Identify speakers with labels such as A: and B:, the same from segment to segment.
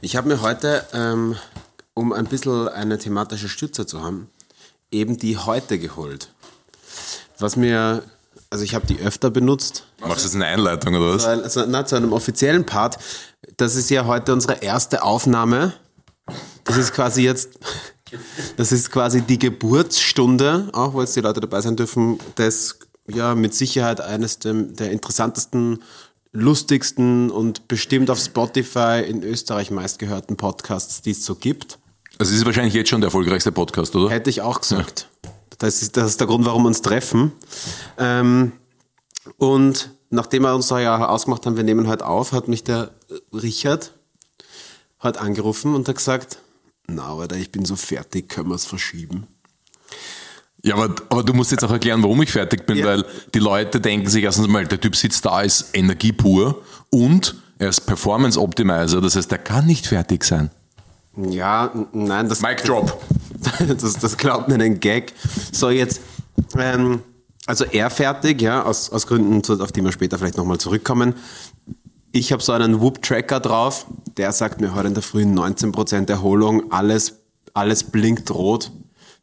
A: Ich habe mir heute, ähm, um ein bisschen eine thematische Stütze zu haben, eben die heute geholt. Was mir, also ich habe die öfter benutzt.
B: Machst du jetzt eine Einleitung oder was?
A: Also, na, zu einem offiziellen Part. Das ist ja heute unsere erste Aufnahme. Das ist quasi jetzt, das ist quasi die Geburtsstunde, auch wo jetzt die Leute dabei sein dürfen, des ja mit Sicherheit eines der, der interessantesten, lustigsten und bestimmt auf Spotify in Österreich meistgehörten Podcasts, die es so gibt.
B: Also es ist wahrscheinlich jetzt schon der erfolgreichste Podcast, oder?
A: Hätte ich auch gesagt. Das, ist, das ist der Grund, warum wir uns treffen. Ähm, und nachdem wir uns da ja ausgemacht haben, wir nehmen heute auf, hat mich der Richard heute angerufen und hat gesagt, na, Alter, ich bin so fertig, können wir es verschieben?
B: Ja, aber, aber du musst jetzt auch erklären, warum ich fertig bin,
A: Ja.
B: weil die Leute denken sich erstens mal, der Typ sitzt da, ist Energie pur und er ist Performance Optimizer, das heißt, er kann nicht fertig sein.
A: Ja, nein, das,
B: Mic drop.
A: das, das glaubt mir einen Gag. So, jetzt, ähm, also er fertig, ja, aus, aus Gründen, auf die wir später vielleicht nochmal zurückkommen. Ich habe so einen Whoop-Tracker drauf, der sagt mir heute in der Früh 19% Erholung, alles, alles blinkt rot.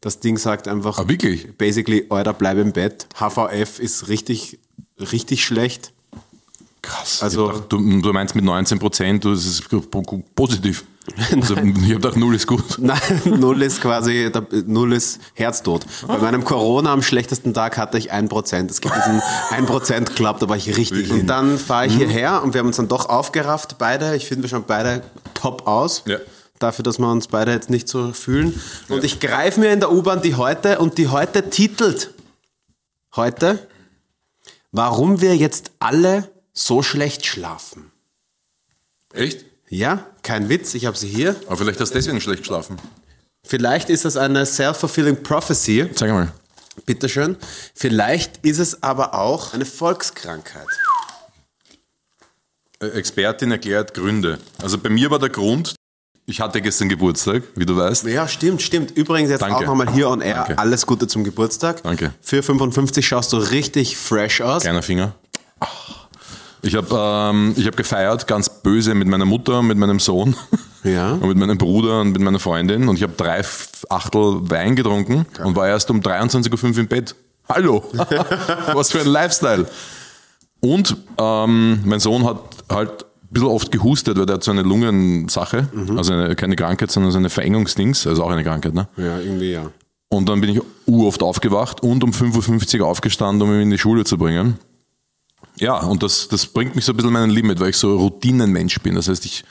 A: Das Ding sagt einfach,
B: Ah, wirklich?
A: basically, Alter, bleib im Bett. HVF ist richtig, richtig schlecht.
B: Krass.
A: Also-
B: gedacht, du, du meinst mit 19 Prozent, das ist po- po- positiv. Also, ich habe gedacht, null ist gut.
A: Nein, null ist quasi, null ist Herztod. Bei meinem Corona am schlechtesten Tag hatte ich 1%. Es gibt diesen 1% Club, da war ich richtig. Und dann fahre ich hierher und wir haben uns dann doch aufgerafft, beide. Ich finde, wir schauen beide top aus.
B: Ja.
A: Dafür, dass wir uns beide jetzt nicht so fühlen. Und ich greife mir in der U-Bahn die heute und die heute titelt. Heute, warum wir jetzt alle so schlecht schlafen.
B: Echt?
A: Ja, kein Witz, ich habe sie hier.
B: Aber vielleicht hast du deswegen schlecht geschlafen.
A: Vielleicht ist es eine self-fulfilling prophecy.
B: Sag mal.
A: Bitteschön. Vielleicht ist es aber auch eine Volkskrankheit.
B: Äh, Expertin erklärt Gründe. Also bei mir war der Grund, ich hatte gestern Geburtstag, wie du weißt.
A: Ja, stimmt, stimmt. Übrigens jetzt
B: Danke.
A: auch nochmal hier on air.
B: Danke.
A: Alles Gute zum Geburtstag.
B: Danke.
A: Für 55 schaust du richtig fresh aus.
B: Kleiner Finger. Ich habe ähm, ich hab gefeiert, ganz böse mit meiner Mutter, mit meinem Sohn
A: Ja.
B: und mit meinem Bruder und mit meiner Freundin und ich habe drei Achtel Wein getrunken und war erst um 23.05 Uhr im Bett. Hallo, was für ein Lifestyle. Und ähm, mein Sohn hat halt bisschen oft gehustet, weil der hat so eine Lungensache, also eine, keine Krankheit, sondern so eine Verengungsdings, also auch eine Krankheit, ne?
A: Ja, irgendwie ja.
B: Und dann bin ich uroft aufgewacht und um 5.50 Uhr aufgestanden, um ihn in die Schule zu bringen. Ja, und das, das bringt mich so ein bisschen meinen Limit, weil ich so Routinenmensch bin. Das heißt, ich,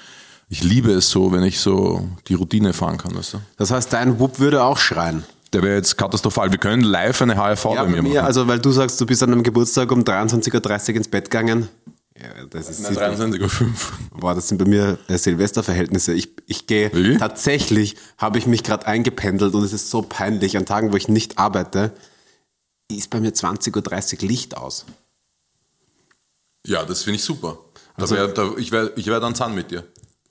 B: ich liebe es so, wenn ich so die Routine fahren kann. Weißt du?
A: Das heißt, dein Whoop würde auch schreien.
B: Der wäre jetzt katastrophal. Wir können live eine HRV
A: Ja,
B: bei mir machen.
A: also weil du sagst, du bist an einem Geburtstag um 23.30 Uhr ins Bett gegangen. Ja, das ist
B: Nein, 23.05 Uhr.
A: Boah, das sind bei mir äh, Silvesterverhältnisse. Ich, ich gehe tatsächlich, habe ich mich gerade eingependelt und es ist so peinlich. An Tagen, wo ich nicht arbeite, ist bei mir 20.30 Uhr Licht aus.
B: Ja, das finde ich super. Da wär, da, ich wäre ich wär dann Zahn mit dir.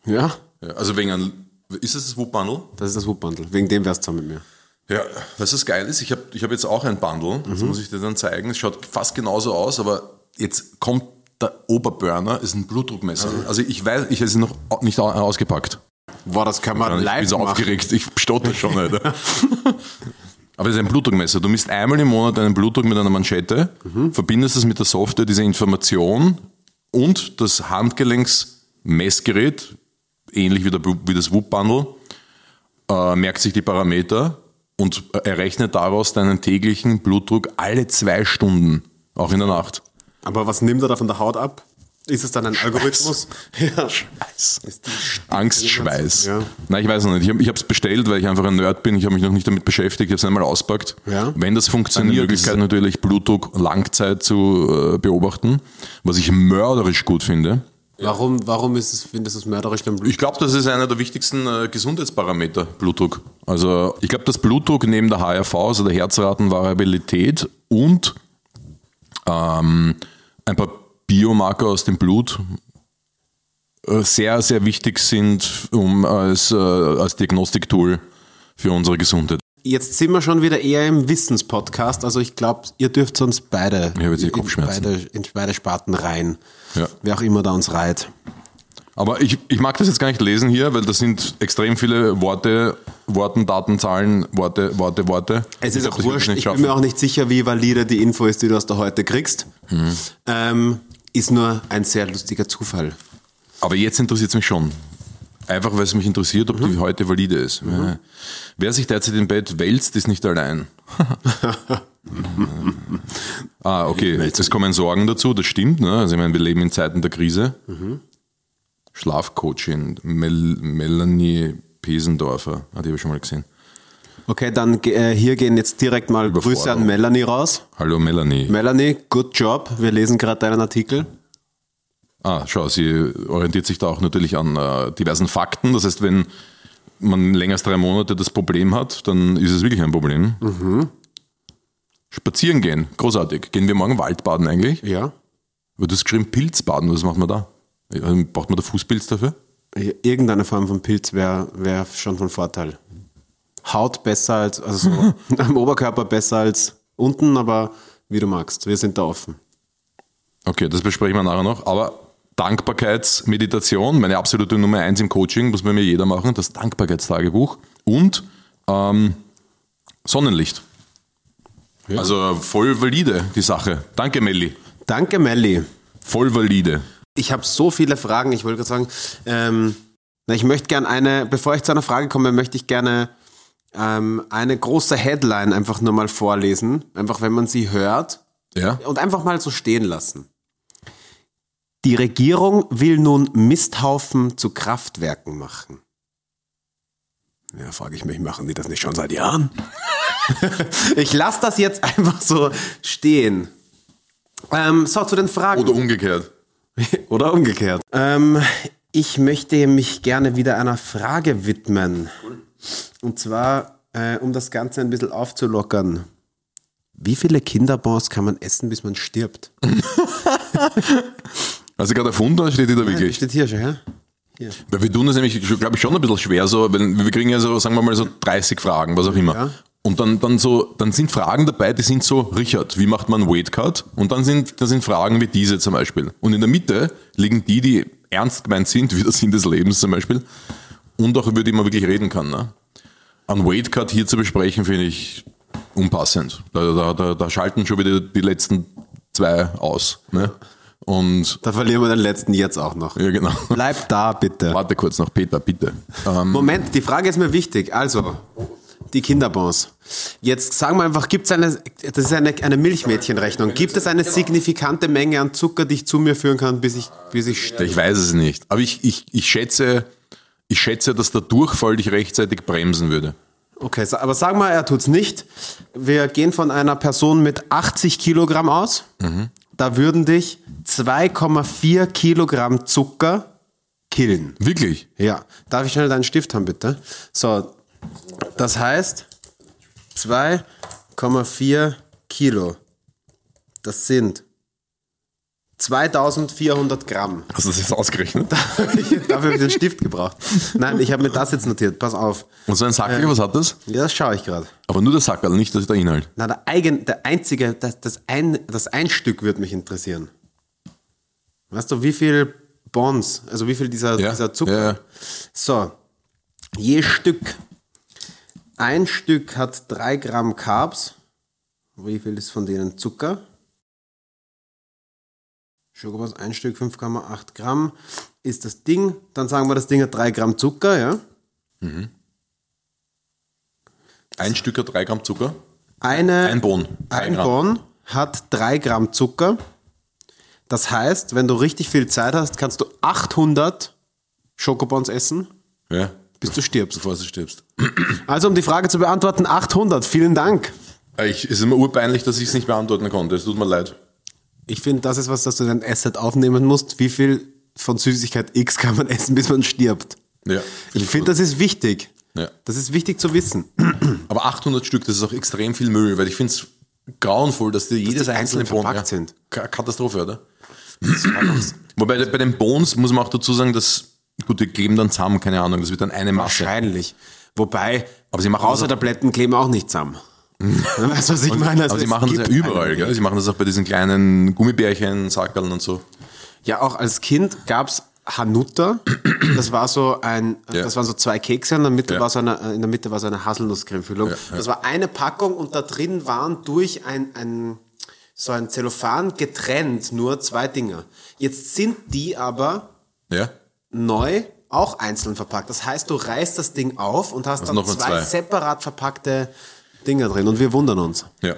A: Ja,
B: Ja, also wegen einem, ist es das Whoop-Bundle?
A: das ist das Whoop-Bundle. Wegen dem wärst du mit mir.
B: Ja, was geil ist? Ich habe ich hab jetzt auch ein Bundle, das muss ich dir dann zeigen. Es schaut fast genauso aus, aber jetzt kommt der Oberburner, ist ein Blutdruckmesser. Also ich weiß, ich habe es noch nicht au- ausgepackt.
A: Boah, das kann man
B: ich bin
A: live
B: so
A: machen.
B: aufgeregt, ich stotter schon, Alter. Aber es ist ein Blutdruckmesser. Du misst einmal im Monat deinen Blutdruck mit einer Manschette, verbindest es mit der Software, diese Information und das Handgelenksmessgerät, ähnlich wie, der, wie das Whoop-Bundle, äh, merkt sich die Parameter und errechnet daraus deinen täglichen Blutdruck alle zwei Stunden, auch in der Nacht.
A: Aber was nimmt er da von der Haut ab? Ist es dann ein Algorithmus? Ja. Die
B: Angstschweiß.
A: Ja.
B: Nein, ich weiß noch nicht. Ich habe es bestellt, weil ich einfach ein Nerd bin. Ich habe mich noch nicht damit beschäftigt. Ich habe es einmal auspackt.
A: Ja.
B: Wenn das funktioniert, es natürlich Blutdruck Langzeit zu äh, beobachten, was ich mörderisch gut finde.
A: Warum, warum ist es, findest du es mörderisch dein Blut?
B: Ich glaube, das ist einer der wichtigsten äh, Gesundheitsparameter, Blutdruck. Also ich glaube, dass Blutdruck neben der HRV, also der Herzratenvariabilität und ähm, ein paar Biomarker aus dem Blut äh, sehr, sehr wichtig sind um als, äh, als Diagnostiktool für unsere Gesundheit.
A: Jetzt sind wir schon wieder eher im Wissenspodcast. Also ich glaube, ihr dürft sonst beide
B: Ich habe jetzt
A: in,
B: Kopfschmerzen.
A: beide, in beide Sparten rein.
B: Ja.
A: Wer auch immer da uns reiht.
B: Aber ich, ich mag das jetzt gar nicht lesen hier, weil das sind extrem viele Worte, Worten, Daten, Zahlen, Worte, Worte, Worte.
A: Es ist
B: glaub,
A: auch wurscht. Ich
B: schaffen.
A: bin mir auch nicht sicher, wie valide die Info ist, die du aus der heute kriegst.
B: Mhm.
A: Ähm, ist nur ein sehr lustiger Zufall.
B: Aber jetzt interessiert es mich schon. Einfach, weil es mich interessiert, ob
A: Mhm.
B: die heute valide ist. Ja. Wer sich derzeit im Bett wälzt, ist nicht allein. ah, okay. Es kommen Sorgen dazu, das stimmt. Ne? Also ich meine, wir leben in Zeiten der Krise.
A: Mhm.
B: Schlafcoaching, Mel Melanie Pesendorfer, ah, die habe ich schon mal gesehen.
A: Okay, dann äh, hier gehen jetzt direkt mal Grüße an Melanie raus.
B: Hallo Melanie.
A: Melanie, good job. Wir lesen gerade deinen Artikel.
B: Ah, schau, sie orientiert sich da auch natürlich an äh, diversen Fakten. Das heißt, wenn man länger als drei Monate das Problem hat, dann ist es wirklich ein Problem. Spazieren gehen, großartig. Gehen wir morgen Waldbaden eigentlich?
A: Ja.
B: Aber du hast geschrieben Pilzbaden, was macht man da? Ja, Braucht man da Fußpilz dafür?
A: Irgendeine Form von Pilz wäre wär schon von Vorteil. Haut besser als, also so am Oberkörper besser als unten, aber wie du magst. Wir sind da offen.
B: Okay, das besprechen wir nachher noch. Aber Dankbarkeitsmeditation, meine absolute Nummer eins im Coaching, muss bei mir jeder machen, das Dankbarkeitstagebuch und ähm, Sonnenlicht. Also voll valide, die Sache. Danke, Melli.
A: Danke, Melli.
B: Voll valide.
A: Ich habe so viele Fragen. Ich wollte gerade sagen, ähm, na, ich möchte gerne eine, bevor ich zu einer Frage komme, möchte ich gerne ähm, eine große Headline einfach nur mal vorlesen. Einfach, wenn man sie hört
B: Ja?
A: und einfach mal so stehen lassen. Die Regierung will nun Misthaufen zu Kraftwerken machen. Ja, frage ich mich, machen die das nicht schon seit Jahren? ich lasse das jetzt einfach so stehen. Ähm, so, zu den Fragen.
B: Oder umgekehrt.
A: Oder umgekehrt. Ähm, ich möchte mich gerne wieder einer Frage widmen. Und zwar, äh, um das Ganze ein bisschen aufzulockern. Wie viele Kinderbons kann man essen, bis man stirbt?
B: Also gerade erfunden oder steht die da wirklich?
A: Steht hier schon, ja?
B: Weil wir tun das nämlich, glaube ich, schon ein bisschen schwer, so, weil wir kriegen ja so, sagen wir mal, so 30 Fragen, was auch immer.
A: Ja.
B: Und dann, dann so, dann sind Fragen dabei, die sind so, Richard, wie macht man Weight Cut? Und dann sind, da sind Fragen wie diese zum Beispiel. Und in der Mitte liegen die, die ernst gemeint sind, wie der Sinn des Lebens zum Beispiel. Und auch über die man wirklich reden kann. Ne? An Weight Cut hier zu besprechen, finde ich unpassend. Da, da, da, da schalten schon wieder die letzten zwei aus. Ne? Und,
A: Da verlieren wir den letzten jetzt auch noch.
B: ja genau.
A: Bleib da, bitte.
B: Warte kurz noch, Peter, bitte. Ähm,
A: Moment, die Frage ist mir wichtig. Also, die Kinderbons. Jetzt sagen wir einfach, gibt es eine, das ist eine, eine Milchmädchenrechnung, gibt es eine signifikante Menge an Zucker, die ich zu mir führen kann, bis ich, bis ich sterbe?
B: Ich weiß es nicht. Aber ich, ich, ich, schätze, ich schätze, dass der Durchfall dich rechtzeitig bremsen würde.
A: Okay, aber sag mal, er tut's nicht. Wir gehen von einer Person mit 80 Kilogramm aus. Da würden dich 2,4 Kilogramm Zucker killen.
B: Wirklich?
A: Ja. Darf ich schnell deinen Stift haben, bitte? So, das heißt 2,4 Kilo. Das sind 2400 Gramm.
B: Hast du das jetzt ausgerechnet?
A: Dafür habe ich den Stift gebraucht. Nein, ich habe mir das jetzt notiert. Pass auf.
B: Und so ein Sackel, was hat das?
A: Ja, das schaue ich gerade.
B: Aber nur der Sackel, nicht der Inhalt.
A: Na, der, eigen, der einzige, das, das, ein, das Einstück würde mich interessieren. Weißt du, wie viel Bonds, also wie viel dieser,
B: Ja,
A: dieser Zucker?
B: ja, ja.
A: So, je Stück. Ein Stück hat 3 Gramm Carbs. Wie viel ist von denen Zucker? Schokobons, ein Stück 5,8 Gramm ist das Ding. Dann sagen wir, das Ding hat 3 Gramm Zucker, ja?
B: Ein Stück hat drei Gramm Zucker.
A: Eine,
B: Ein Bon.
A: Ein
B: Gramm.
A: Bon hat 3 Gramm Zucker. Das heißt, wenn du richtig viel Zeit hast, kannst du 800 Schokobons essen,
B: Ja.
A: Bis du stirbst.
B: Bevor du stirbst.
A: Also, um die Frage zu beantworten, 800. Vielen Dank.
B: Ich, es ist mir urpeinlich, dass ich es nicht beantworten konnte. Es tut mir leid.
A: Ich finde, das ist was, das du in dein Asset aufnehmen musst. Wie viel von Süßigkeit X kann man essen, bis man stirbt?
B: Ja.
A: Ich finde, das ist wichtig.
B: Ja.
A: Das ist wichtig zu wissen.
B: Aber 800 Stück, das ist auch extrem viel Müll, weil ich finde es grauenvoll, dass die jedes
A: die
B: einzelne
A: einzeln
B: Bon
A: verpackt sind.
B: Ka- Katastrophe, oder? Wobei bei den Bones muss man auch dazu sagen, dass, gut, die kleben dann zusammen, keine Ahnung, das wird dann eine Masse.
A: Wahrscheinlich. Wobei,
B: Aber sie machen das
A: außer
B: auch-
A: Tabletten kleben auch nicht zusammen. weißt du, was ich meine? Also
B: Aber sie
A: es
B: machen das ja überall, gell? Sie machen das auch bei diesen kleinen Gummibärchen, Sackerln und so.
A: Ja, auch als Kind gab's Hanuta. Das war so ein,
B: Ja.
A: das waren so zwei Kekse in der Mitte
B: Ja.
A: war so eine, in der Mitte war so eine Haselnusscremefüllung.
B: ja.
A: Das war eine Packung und da drin waren durch ein, ein, so ein Zellophan getrennt nur zwei Dinger. Jetzt sind die aber
B: Ja?
A: Neu auch einzeln verpackt. Das heißt, du reißt das Ding auf und hast dann
B: noch mal
A: zwei,
B: zwei.
A: separat verpackte Dinger drin und wir wundern uns.
B: Ja.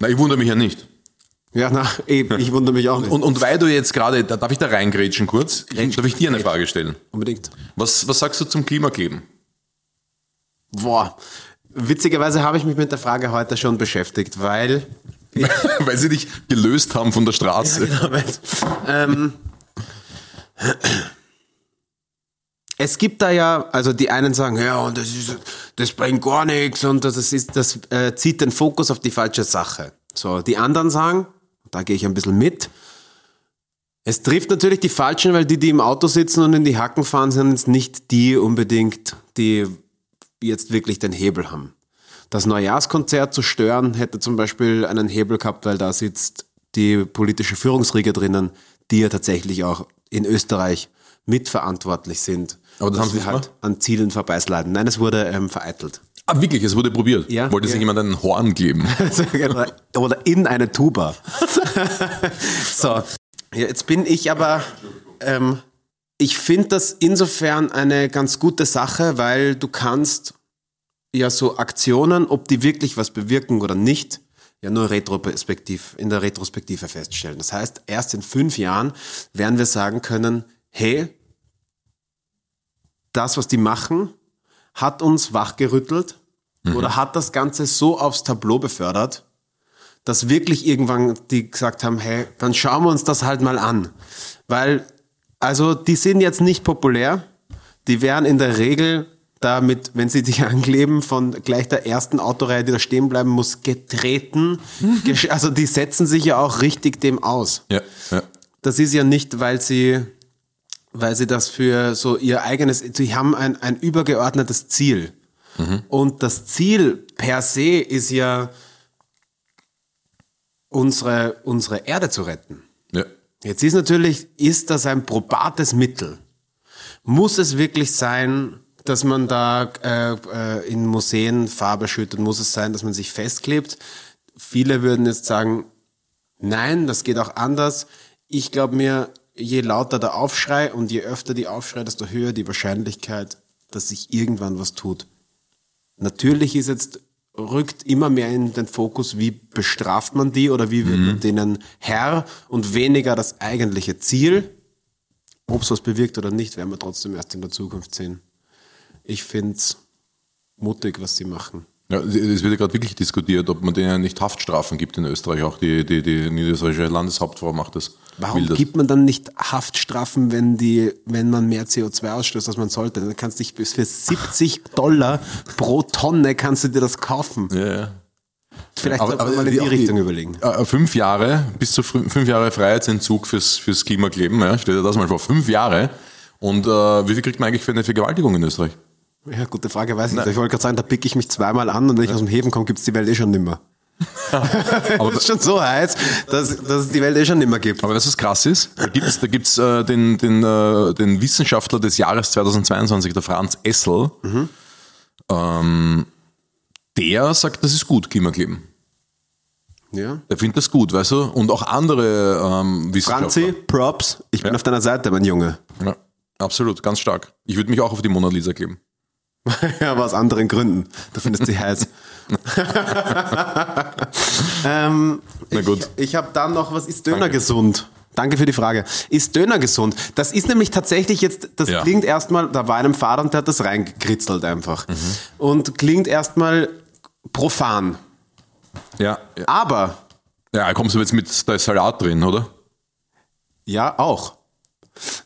B: Na, ich wundere mich ja nicht.
A: Ja, na, eben, ich wundere mich auch nicht.
B: Und, und weil du jetzt gerade, da darf ich da reingrätschen kurz?
A: Grätsch.
B: Darf ich dir eine Frage stellen?
A: Unbedingt.
B: Was, was sagst du zum Klimakleben?
A: Boah. Witzigerweise habe ich mich mit der Frage heute schon beschäftigt, weil
B: weil sie dich gelöst haben von der Straße.
A: ähm, es gibt da ja, also die einen sagen, ja, das, ist, das bringt gar nichts und das, ist, das äh, zieht den Fokus auf die falsche Sache. So, die anderen sagen, da gehe ich ein bisschen mit, es trifft natürlich die Falschen, weil die, die im Auto sitzen und in die Hacken fahren, sind jetzt nicht die unbedingt, die jetzt wirklich den Hebel haben. Das Neujahrskonzert zu stören hätte zum Beispiel einen Hebel gehabt, weil da sitzt die politische Führungsriege drinnen, die ja tatsächlich auch in Österreich mitverantwortlich sind.
B: Aber das haben sie
A: halt an Zielen vorbeisliden. Nein, es wurde ähm, vereitelt.
B: Ah, wirklich, es wurde probiert.
A: Ja.
B: Wollte
A: Ja.
B: sich jemand einen Horn kleben?
A: oder, oder in eine Tuba. so, ja, jetzt bin ich aber, ähm, ich finde das insofern eine ganz gute Sache, weil du kannst ja so Aktionen, ob die wirklich was bewirken oder nicht, ja nur retrospektiv, in der Retrospektive feststellen. Das heißt, erst in fünf Jahren werden wir sagen können, hey, das, was die machen, hat uns wachgerüttelt oder hat das Ganze so aufs Tableau befördert, dass wirklich irgendwann die gesagt haben, hey, dann schauen wir uns das halt mal an. Weil, also die sind jetzt nicht populär, die werden in der Regel damit, wenn sie dich ankleben, von gleich der ersten Autoreihe, die da stehen bleiben muss, getreten. Also die setzen sich ja auch richtig dem aus.
B: Ja, ja.
A: Das ist ja nicht, weil sie, weil sie das für so ihr eigenes, sie haben ein, ein übergeordnetes Ziel. Und das Ziel per se ist ja, unsere, unsere Erde zu retten.
B: ja.
A: Jetzt ist natürlich, ist das ein probates Mittel? Muss es wirklich sein, dass man da äh, äh, in Museen Farbe schüttet? Muss es sein, dass man sich festklebt? Viele würden jetzt sagen, nein, das geht auch anders. Ich glaube mir, je lauter der Aufschrei und je öfter die Aufschrei, desto höher die Wahrscheinlichkeit, dass sich irgendwann was tut. Natürlich ist jetzt, rückt immer mehr in den Fokus, wie bestraft man die oder wie wird man denen Herr und weniger das eigentliche Ziel. Ob es was bewirkt oder nicht, werden wir trotzdem erst in der Zukunft sehen. Ich finde es mutig, was sie machen.
B: Ja, es wird ja gerade wirklich diskutiert, ob man denen nicht Haftstrafen gibt in Österreich. Auch die, die, die niederösterreichische Landeshauptfrau macht das.
A: Warum gibt man dann nicht Haftstrafen, wenn, die, wenn man mehr CO2 ausstößt, als man sollte? Dann kannst du dich bis für 70 Dollar pro Tonne kannst du dir das kaufen.
B: Ja, ja.
A: Vielleicht sollte man mal in
B: die-
A: die Richtung überlegen.
B: Äh, fünf Jahre, bis zu fün- fünf Jahre Freiheitsentzug fürs, fürs Klimakleben. Ja, stell dir das mal vor, fünf Jahre. Und äh, wie viel kriegt man eigentlich für eine Vergewaltigung in Österreich?
A: Ja, gute Frage, weiß ich nicht. Ich wollte gerade sagen, da pick ich mich zweimal an und wenn ich aus dem Häfen komme, gibt's die Welt eh schon nimmer. Aber das ist schon so heiß, dass, dass es die Welt eh schon nimmer gibt.
B: Aber weißt du, was krass ist? Da gibt's da gibt's, äh, den, den, äh, den Wissenschaftler des Jahres 2022, der Franz Essel. Ähm, der sagt, das ist gut, Klimakleben.
A: Ja.
B: Der findet das gut, weißt du? Und auch andere ähm, Wissenschaftler.
A: Franzi, Props, ich bin auf deiner Seite, mein Junge.
B: Ja, absolut, ganz stark. Ich würde mich auch auf die Mona Lisa kleben.
A: ja, aber aus anderen Gründen. Du findest sie heiß. ähm,
B: Na gut.
A: Ich, ich habe dann noch, was ist Döner gesund? Danke für die Frage. Ist Döner gesund? Das ist nämlich tatsächlich jetzt, das
B: Ja.
A: klingt erstmal, da war einem Vater und der hat das reingekritzelt einfach. Und klingt erstmal profan.
B: Ja, ja.
A: Aber,
B: ja kommst du jetzt mit, da ist Salat drin, oder?
A: ja, auch.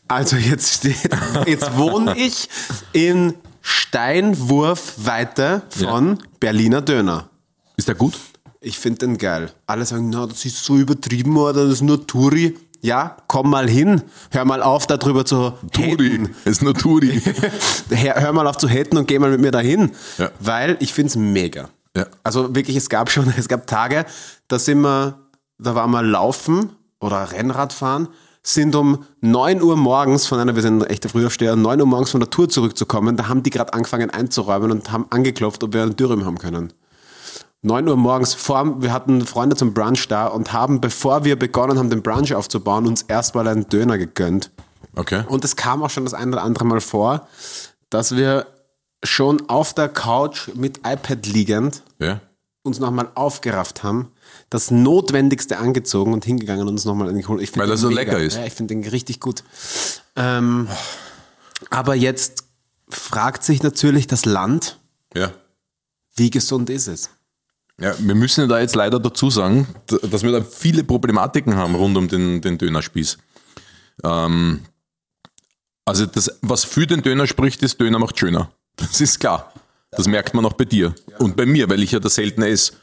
A: Also jetzt steht, jetzt wohne ich in Steinwurfweite von Berliner Döner.
B: Ist der gut?
A: Ich finde den geil. Alle sagen, na, das ist so übertrieben oder das ist nur Turi. Ja, komm mal hin. Hör mal auf, darüber zu
B: Turi. Es ist nur Turi.
A: Hör, hör mal auf zu haten und geh mal mit mir dahin.
B: Ja.
A: Weil ich finde es mega.
B: Ja.
A: Also wirklich, es gab schon, es gab Tage, da sind wir, da waren wir laufen oder Rennradfahren. Sind um 9 Uhr morgens von einer, wir sind echte Frühaufsteher, 9 Uhr morgens von der Tour zurückzukommen. Da haben die gerade angefangen einzuräumen und haben angeklopft, ob wir einen Dürüm haben können. 9 Uhr morgens, vor, wir hatten Freunde zum Brunch da und haben, bevor wir begonnen haben, den Brunch aufzubauen, uns erstmal einen Döner gegönnt.
B: Okay.
A: Und es kam auch schon das ein oder andere Mal vor, dass wir schon auf der Couch mit iPad liegend
B: Ja.
A: uns nochmal aufgerafft haben, das Notwendigste angezogen und hingegangen und uns nochmal geholt. Ich
B: Weil er
A: den
B: so
A: mega.
B: lecker ist.
A: Ja, ich finde den richtig gut. Ähm, aber jetzt fragt sich natürlich das Land,
B: Ja.
A: wie gesund ist es?
B: Ja, wir müssen da jetzt leider dazu sagen, dass wir da viele Problematiken haben rund um den, den Dönerspieß. Ähm, also das, was für den Döner spricht, ist Döner macht schöner. Das ist klar. Das merkt man auch bei dir und bei mir, weil ich ja das selten esse.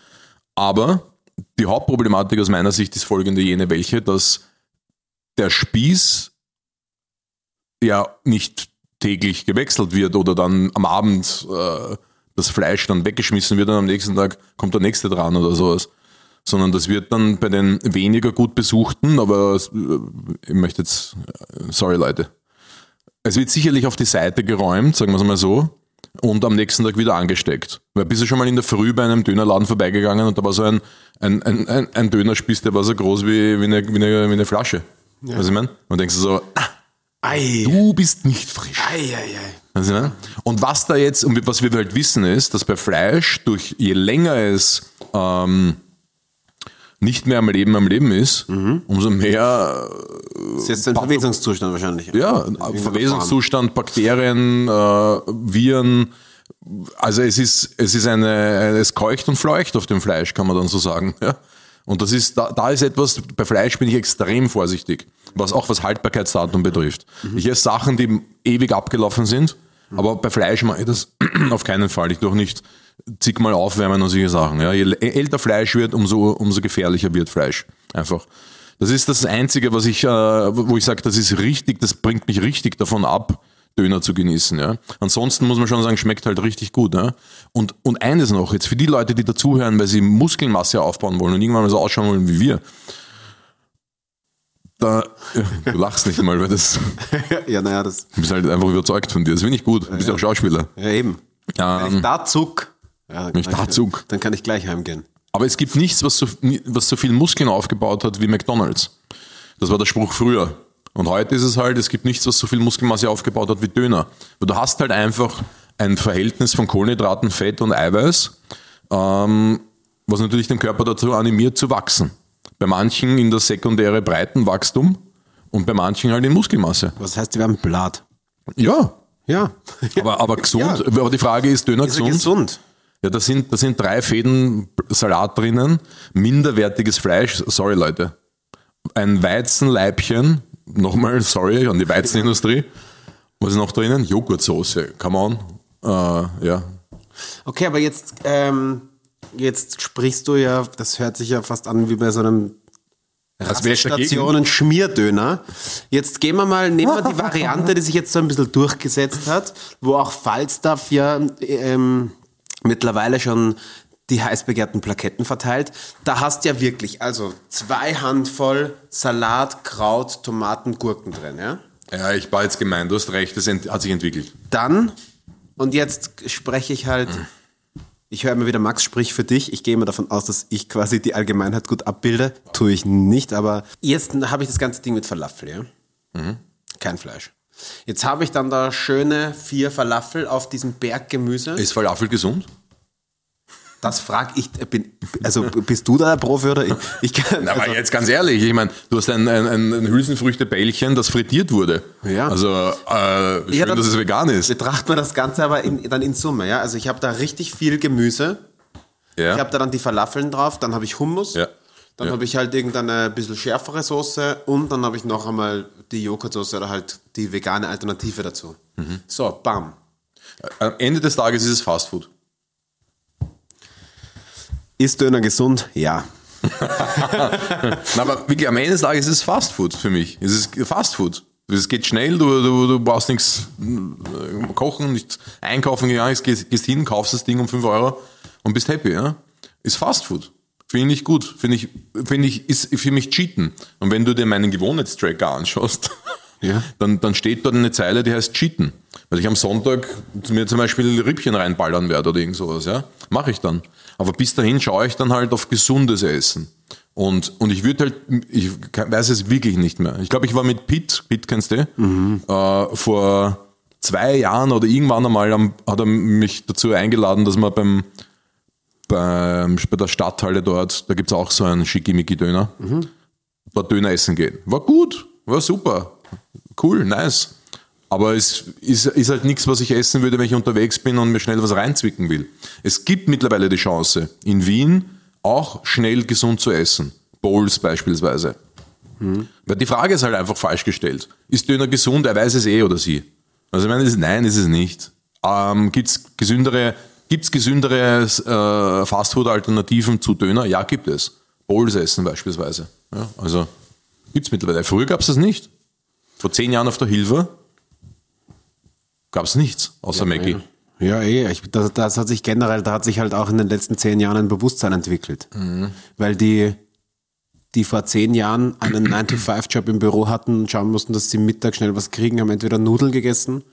B: Aber die Hauptproblematik aus meiner Sicht ist folgende jene welche, dass der Spieß ja nicht täglich gewechselt wird oder dann am Abend äh, das Fleisch dann weggeschmissen wird und am nächsten Tag kommt der nächste dran oder sowas. Sondern das wird dann bei den weniger gut besuchten, aber äh, ich möchte jetzt, äh, sorry Leute, es wird sicherlich auf die Seite geräumt, sagen wir es mal so, und am nächsten Tag wieder angesteckt. Weil bist du schon mal in der Früh bei einem Dönerladen vorbeigegangen und da war so ein, ein, ein, ein, ein Dönerspieß, der war so groß wie, wie, eine, wie, eine, wie eine Flasche. Ja. Was ich meine? Und denkst du so, ah,
A: Ei,
B: du bist nicht frisch.
A: ei, ei, ei.
B: Weißt du, ne? Und was da jetzt, und was wir halt wissen, ist, dass bei Fleisch, durch je länger es ähm, nicht mehr am Leben am Leben ist, umso mehr
A: Das ist jetzt ein Verwesungszustand wahrscheinlich.
B: ja, Verwesungszustand, Bakterien, äh, Viren. Also es ist, es ist eine, es keucht und fleucht auf dem Fleisch, kann man dann so sagen. Ja? Und das ist, da, da ist etwas, bei Fleisch bin ich extrem vorsichtig, was auch was Haltbarkeitsdatum betrifft. Ich esse Sachen, die ewig abgelaufen sind, aber bei Fleisch mache ich das auf keinen Fall. Ich doch nicht zigmal aufwärmen und solche Sachen. Ja? Je älter Fleisch wird, umso, umso gefährlicher wird Fleisch. Einfach. Das ist das Einzige, was ich, äh, wo ich sage, das ist richtig, das bringt mich richtig davon ab, Döner zu genießen. Ja. Ansonsten muss man schon sagen, schmeckt halt richtig gut. Ja. Und, und eines noch, jetzt für die Leute, die dazuhören, weil sie Muskelmasse aufbauen wollen und irgendwann mal so ausschauen wollen wie wir. Da, ja, du lachst nicht mal, weil das,
A: ja, naja, das.
B: du bist halt einfach überzeugt von dir. Das finde ich gut. Du bist ja auch Schauspieler.
A: Ja, eben. Wenn ich
B: Ähm,
A: da zuck, ja,
B: ich da zuck.
A: dann kann ich gleich heimgehen.
B: Aber es gibt nichts, was so, was so viel Muskeln aufgebaut hat wie McDonalds. Das war der Spruch früher. Und heute ist es halt, es gibt nichts, was so viel Muskelmasse aufgebaut hat wie Döner. Weil du hast halt einfach ein Verhältnis von Kohlenhydraten, Fett und Eiweiß, ähm, was natürlich den Körper dazu animiert zu wachsen. Bei manchen in das sekundäre Breitenwachstum und bei manchen halt in Muskelmasse.
A: Was heißt, wir haben Blatt?
B: Ja,
A: Ja.
B: aber, aber gesund. Aber die Frage ist, Döner
A: Ist
B: gesund?
A: gesund?
B: Ja, da sind, da sind drei Fäden Salat drinnen, minderwertiges Fleisch, sorry Leute. Ein Weizenleibchen, nochmal, sorry an die Weizenindustrie. Was ist noch drinnen? Joghurtsoße, come on. Äh, ja.
A: Okay, aber jetzt, ähm, jetzt sprichst du ja, das hört sich ja fast an wie bei so einem
B: Als wär ich dagegen.
A: Stationen Schmierdöner. Jetzt gehen wir mal, nehmen wir die Variante, die sich jetzt so ein bisschen durchgesetzt hat, wo auch Falstaff ja ähm, mittlerweile schon die heiß begehrten Plaketten verteilt. Da hast ja wirklich, also zwei Handvoll Salat, Kraut, Tomaten, Gurken drin, ja?
B: Ja, ich war jetzt gemein, du hast recht, das hat sich entwickelt.
A: Dann, und jetzt spreche ich halt, ich höre immer wieder, Max, sprich für dich. Ich gehe immer davon aus, dass ich quasi die Allgemeinheit gut abbilde. Tue ich nicht, aber jetzt habe ich das ganze Ding mit Falafel, ja? Kein Fleisch. Jetzt habe ich dann da schöne vier Falafel auf diesem Berg Gemüse.
B: Ist Falafel gesund?
A: Das frage ich, bin, also bist du da der Profi oder ich? ich kann,
B: Na, aber
A: also,
B: jetzt ganz ehrlich, ich meine, du hast ein, ein, ein ein Hülsenfrüchtebällchen, das frittiert wurde.
A: Ja.
B: Also, äh, schön,
A: Ja, dann-
B: dass es vegan ist.
A: betrachten wir das Ganze aber in, dann in Summe, ja? Also ich habe da richtig viel Gemüse.
B: Ja.
A: Ich habe da dann die Falafeln drauf, dann habe ich Hummus,
B: Ja.
A: dann
B: Ja.
A: habe ich halt irgendeine bisschen schärfere Soße und dann habe ich noch einmal die Joghurtsoße oder halt die vegane Alternative dazu.
B: Mhm.
A: So, bam.
B: Am Ende des Tages ist es Fastfood.
A: Ist Döner gesund? Ja.
B: Na, aber wirklich, am Ende des Tages ist es Fastfood für mich. Es ist Fastfood. Es geht schnell, du, du, du brauchst nichts äh, kochen, nicht einkaufen gegangen, gehst, gehst hin, kaufst das Ding um 5 Euro und bist happy. Ja? Ist Fastfood. Finde ich gut. Finde ich, finde ich, ist für mich Cheaten. Und wenn du dir meinen Gewohnheitstracker anschaust,
A: Ja.
B: dann, dann steht dort eine Zeile, die heißt Cheaten. Weil ich am Sonntag mir zum Beispiel Rippchen reinballern werde oder irgend sowas, ja. Mache ich dann. Aber bis dahin schaue ich dann halt auf gesundes Essen. Und, und ich würde halt, ich weiß es wirklich nicht mehr. Ich glaube, ich war mit Pitt, Pitt kennst du, äh, vor zwei Jahren oder irgendwann einmal am, hat er mich dazu eingeladen, dass wir beim, beim, bei der Stadthalle dort, da gibt's auch so einen Schickimicki-Döner, dort Döner essen gehen. War gut, war super, cool, nice. Aber es ist, ist halt nichts, was ich essen würde, wenn ich unterwegs bin und mir schnell was reinzwicken will. Es gibt mittlerweile die Chance, in Wien auch schnell gesund zu essen. Bowls beispielsweise. Weil die Frage ist halt einfach falsch gestellt. Ist Döner gesund? Er weiß es eh oder sie. Also ich meine, es ist, nein, ist es nicht. Ähm, gibt's gesündere, gibt's gesündere äh, Fastfood-Alternativen zu Döner? Ja, gibt es. Bowls essen beispielsweise. Ja, also gibt's mittlerweile. Früher gab's das nicht. Vor zehn Jahren auf der Hilfe gab's nichts außer Maggie.
A: Ja, eh. Ich, das, das hat sich generell, da hat sich halt auch in den letzten zehn Jahren ein Bewusstsein entwickelt. Weil die, die vor zehn Jahren einen 9-to-5-Job im Büro hatten und schauen mussten, dass sie Mittag schnell was kriegen, haben entweder Nudeln gegessen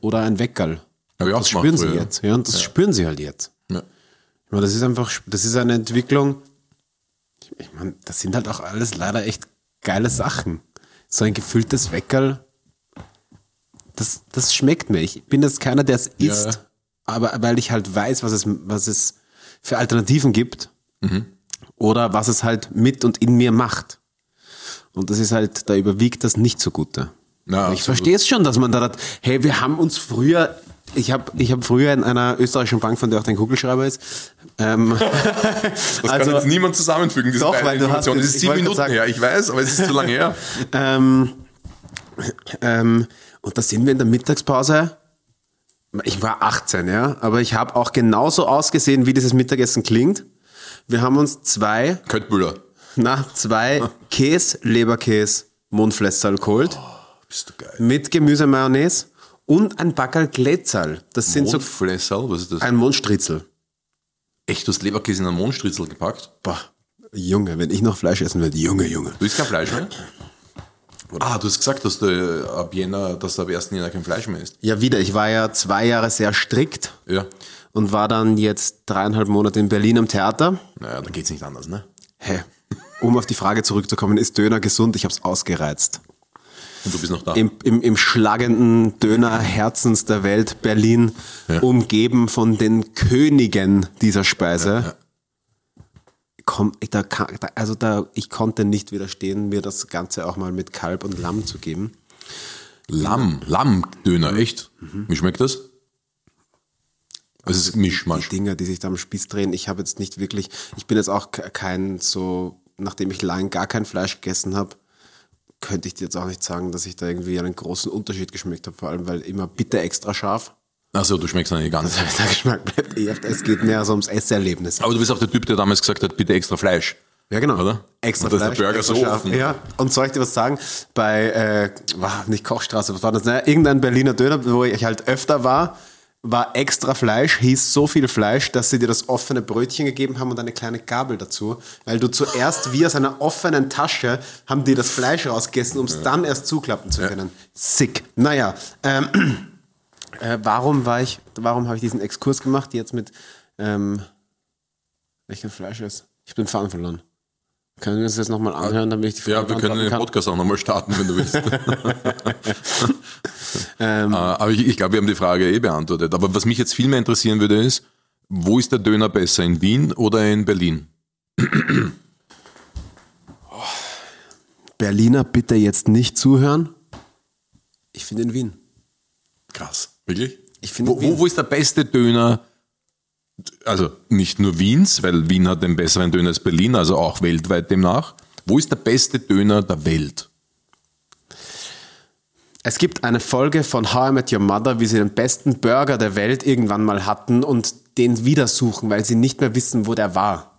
A: oder ein Weckerl.
B: Hab ich auch
A: Das
B: gemacht
A: spüren sie jetzt. Ja, und das spüren sie halt jetzt.
B: Ja.
A: Ich meine, das ist einfach, das ist eine Entwicklung. Ich meine, das sind halt auch alles leider echt geile Sachen. So ein gefülltes Weckerl, das, das schmeckt mir. Ich bin jetzt keiner, der es isst,
B: Ja.
A: aber weil ich halt weiß, was es, was es für Alternativen gibt oder was es halt mit und in mir macht. Und das ist halt, da überwiegt das nicht so Gute.
B: Ja,
A: ich verstehe es schon, dass man da, hat, hey, wir haben uns früher, ich habe ich hab früher in einer österreichischen Bank, von der auch dein Kugelschreiber ist, ähm,
B: Das
A: Also-
B: kann jetzt niemand zusammenfügen, diese
A: Doch,
B: beiden
A: weil du hast
B: Es ist
A: ich
B: sieben Minuten
A: gerade
B: her, ich weiß, aber es ist zu lange her.
A: Ähm, ähm, und da sind wir in der Mittagspause. Ich war 18, ja, aber ich habe auch genauso ausgesehen, wie dieses Mittagessen klingt. Wir haben uns zwei,
B: Köttbüller.
A: na, zwei Käse, Leberkäse, Mundflässerl geholt.
B: Bist du geil.
A: Mit Gemüse, Mayonnaise und ein Backerl Glätzerl. Das sind so
B: was ist das?
A: ein Mondstritzel.
B: Echt, du hast Leberkäse in einen Mondstritzel gepackt?
A: Boah, Junge, wenn ich noch Fleisch essen würde, Junge, Junge.
B: Du isst kein Fleisch mehr? Ah, du hast gesagt, dass du ab Jänner, dass du ab 1. Jänner kein Fleisch mehr isst.
A: Ja, wieder, ich war ja zwei Jahre sehr strikt
B: Ja.
A: und war dann jetzt dreieinhalb Monate in Berlin am Theater.
B: Naja, dann geht's nicht anders, ne?
A: Hä? Um auf die Frage zurückzukommen, ist Döner gesund? Ich habe es ausgereizt.
B: Und du bist noch da.
A: Im, im, Im schlagenden Döner-Herzens der Welt, Berlin,
B: Ja.
A: umgeben von den Königen dieser Speise. Komm, ich, da, da, also da, ich konnte nicht widerstehen, mir das Ganze auch mal mit Kalb und Lamm zu geben.
B: Lamm, Lammdöner, echt?
A: Mhm.
B: Wie schmeckt das? Es ist Mischmasch.
A: Dinger, die sich da am Spieß drehen. Ich habe jetzt nicht wirklich, ich bin jetzt auch ke- kein so, nachdem ich lang gar kein Fleisch gegessen habe, könnte ich dir jetzt auch nicht sagen, dass ich da irgendwie einen großen Unterschied geschmeckt habe, vor allem weil immer bitte extra scharf.
B: Achso, du schmeckst noch nicht ganz.
A: Der Geschmack bleibt eh, auf- es geht mehr so ums Esserlebnis.
B: Aber du bist auch der Typ, der damals gesagt hat, bitte extra Fleisch.
A: Ja, genau.
B: Oder?
A: Extra
B: Und ist der
A: Fleisch,
B: Burger so
A: scharf.
B: offen.
A: Ja, und soll ich dir was sagen? Bei, äh, war nicht Kochstraße, was war das? Naja, irgendein Berliner Döner, wo ich halt öfter war, war extra Fleisch, hieß so viel Fleisch, dass sie dir das offene Brötchen gegeben haben und eine kleine Gabel dazu, weil du zuerst wie aus einer offenen Tasche haben die das Fleisch rausgegessen, um es dann erst zuklappen zu können. Sick. Naja, ähm, äh, warum war ich, warum habe ich diesen Exkurs gemacht, jetzt mit, ähm, welches Fleisch ist? Ich bin Faden verloren. Können wir uns das nochmal anhören, damit ich die
B: Ja,
A: Frage
B: wir können den
A: kann?
B: Podcast auch nochmal starten, wenn du willst.
A: Ähm,
B: Äh, Aber ich, ich glaube, wir haben die Frage eh beantwortet. Aber was mich jetzt viel mehr interessieren würde, ist, wo ist der Döner besser, in Wien oder in Berlin?
A: Berliner bitte jetzt nicht zuhören. Ich finde in Wien.
B: Krass. Wirklich?
A: Ich finde
B: wo, wo, wo ist der beste Döner? Also nicht nur Wiens, weil Wien hat den besseren Döner als Berlin, also auch weltweit demnach. Wo ist der beste Döner der Welt?
A: Es gibt eine Folge von How I Met Your Mother, wie sie den besten Burger der Welt irgendwann mal hatten und den wieder suchen, weil sie nicht mehr wissen, wo der war.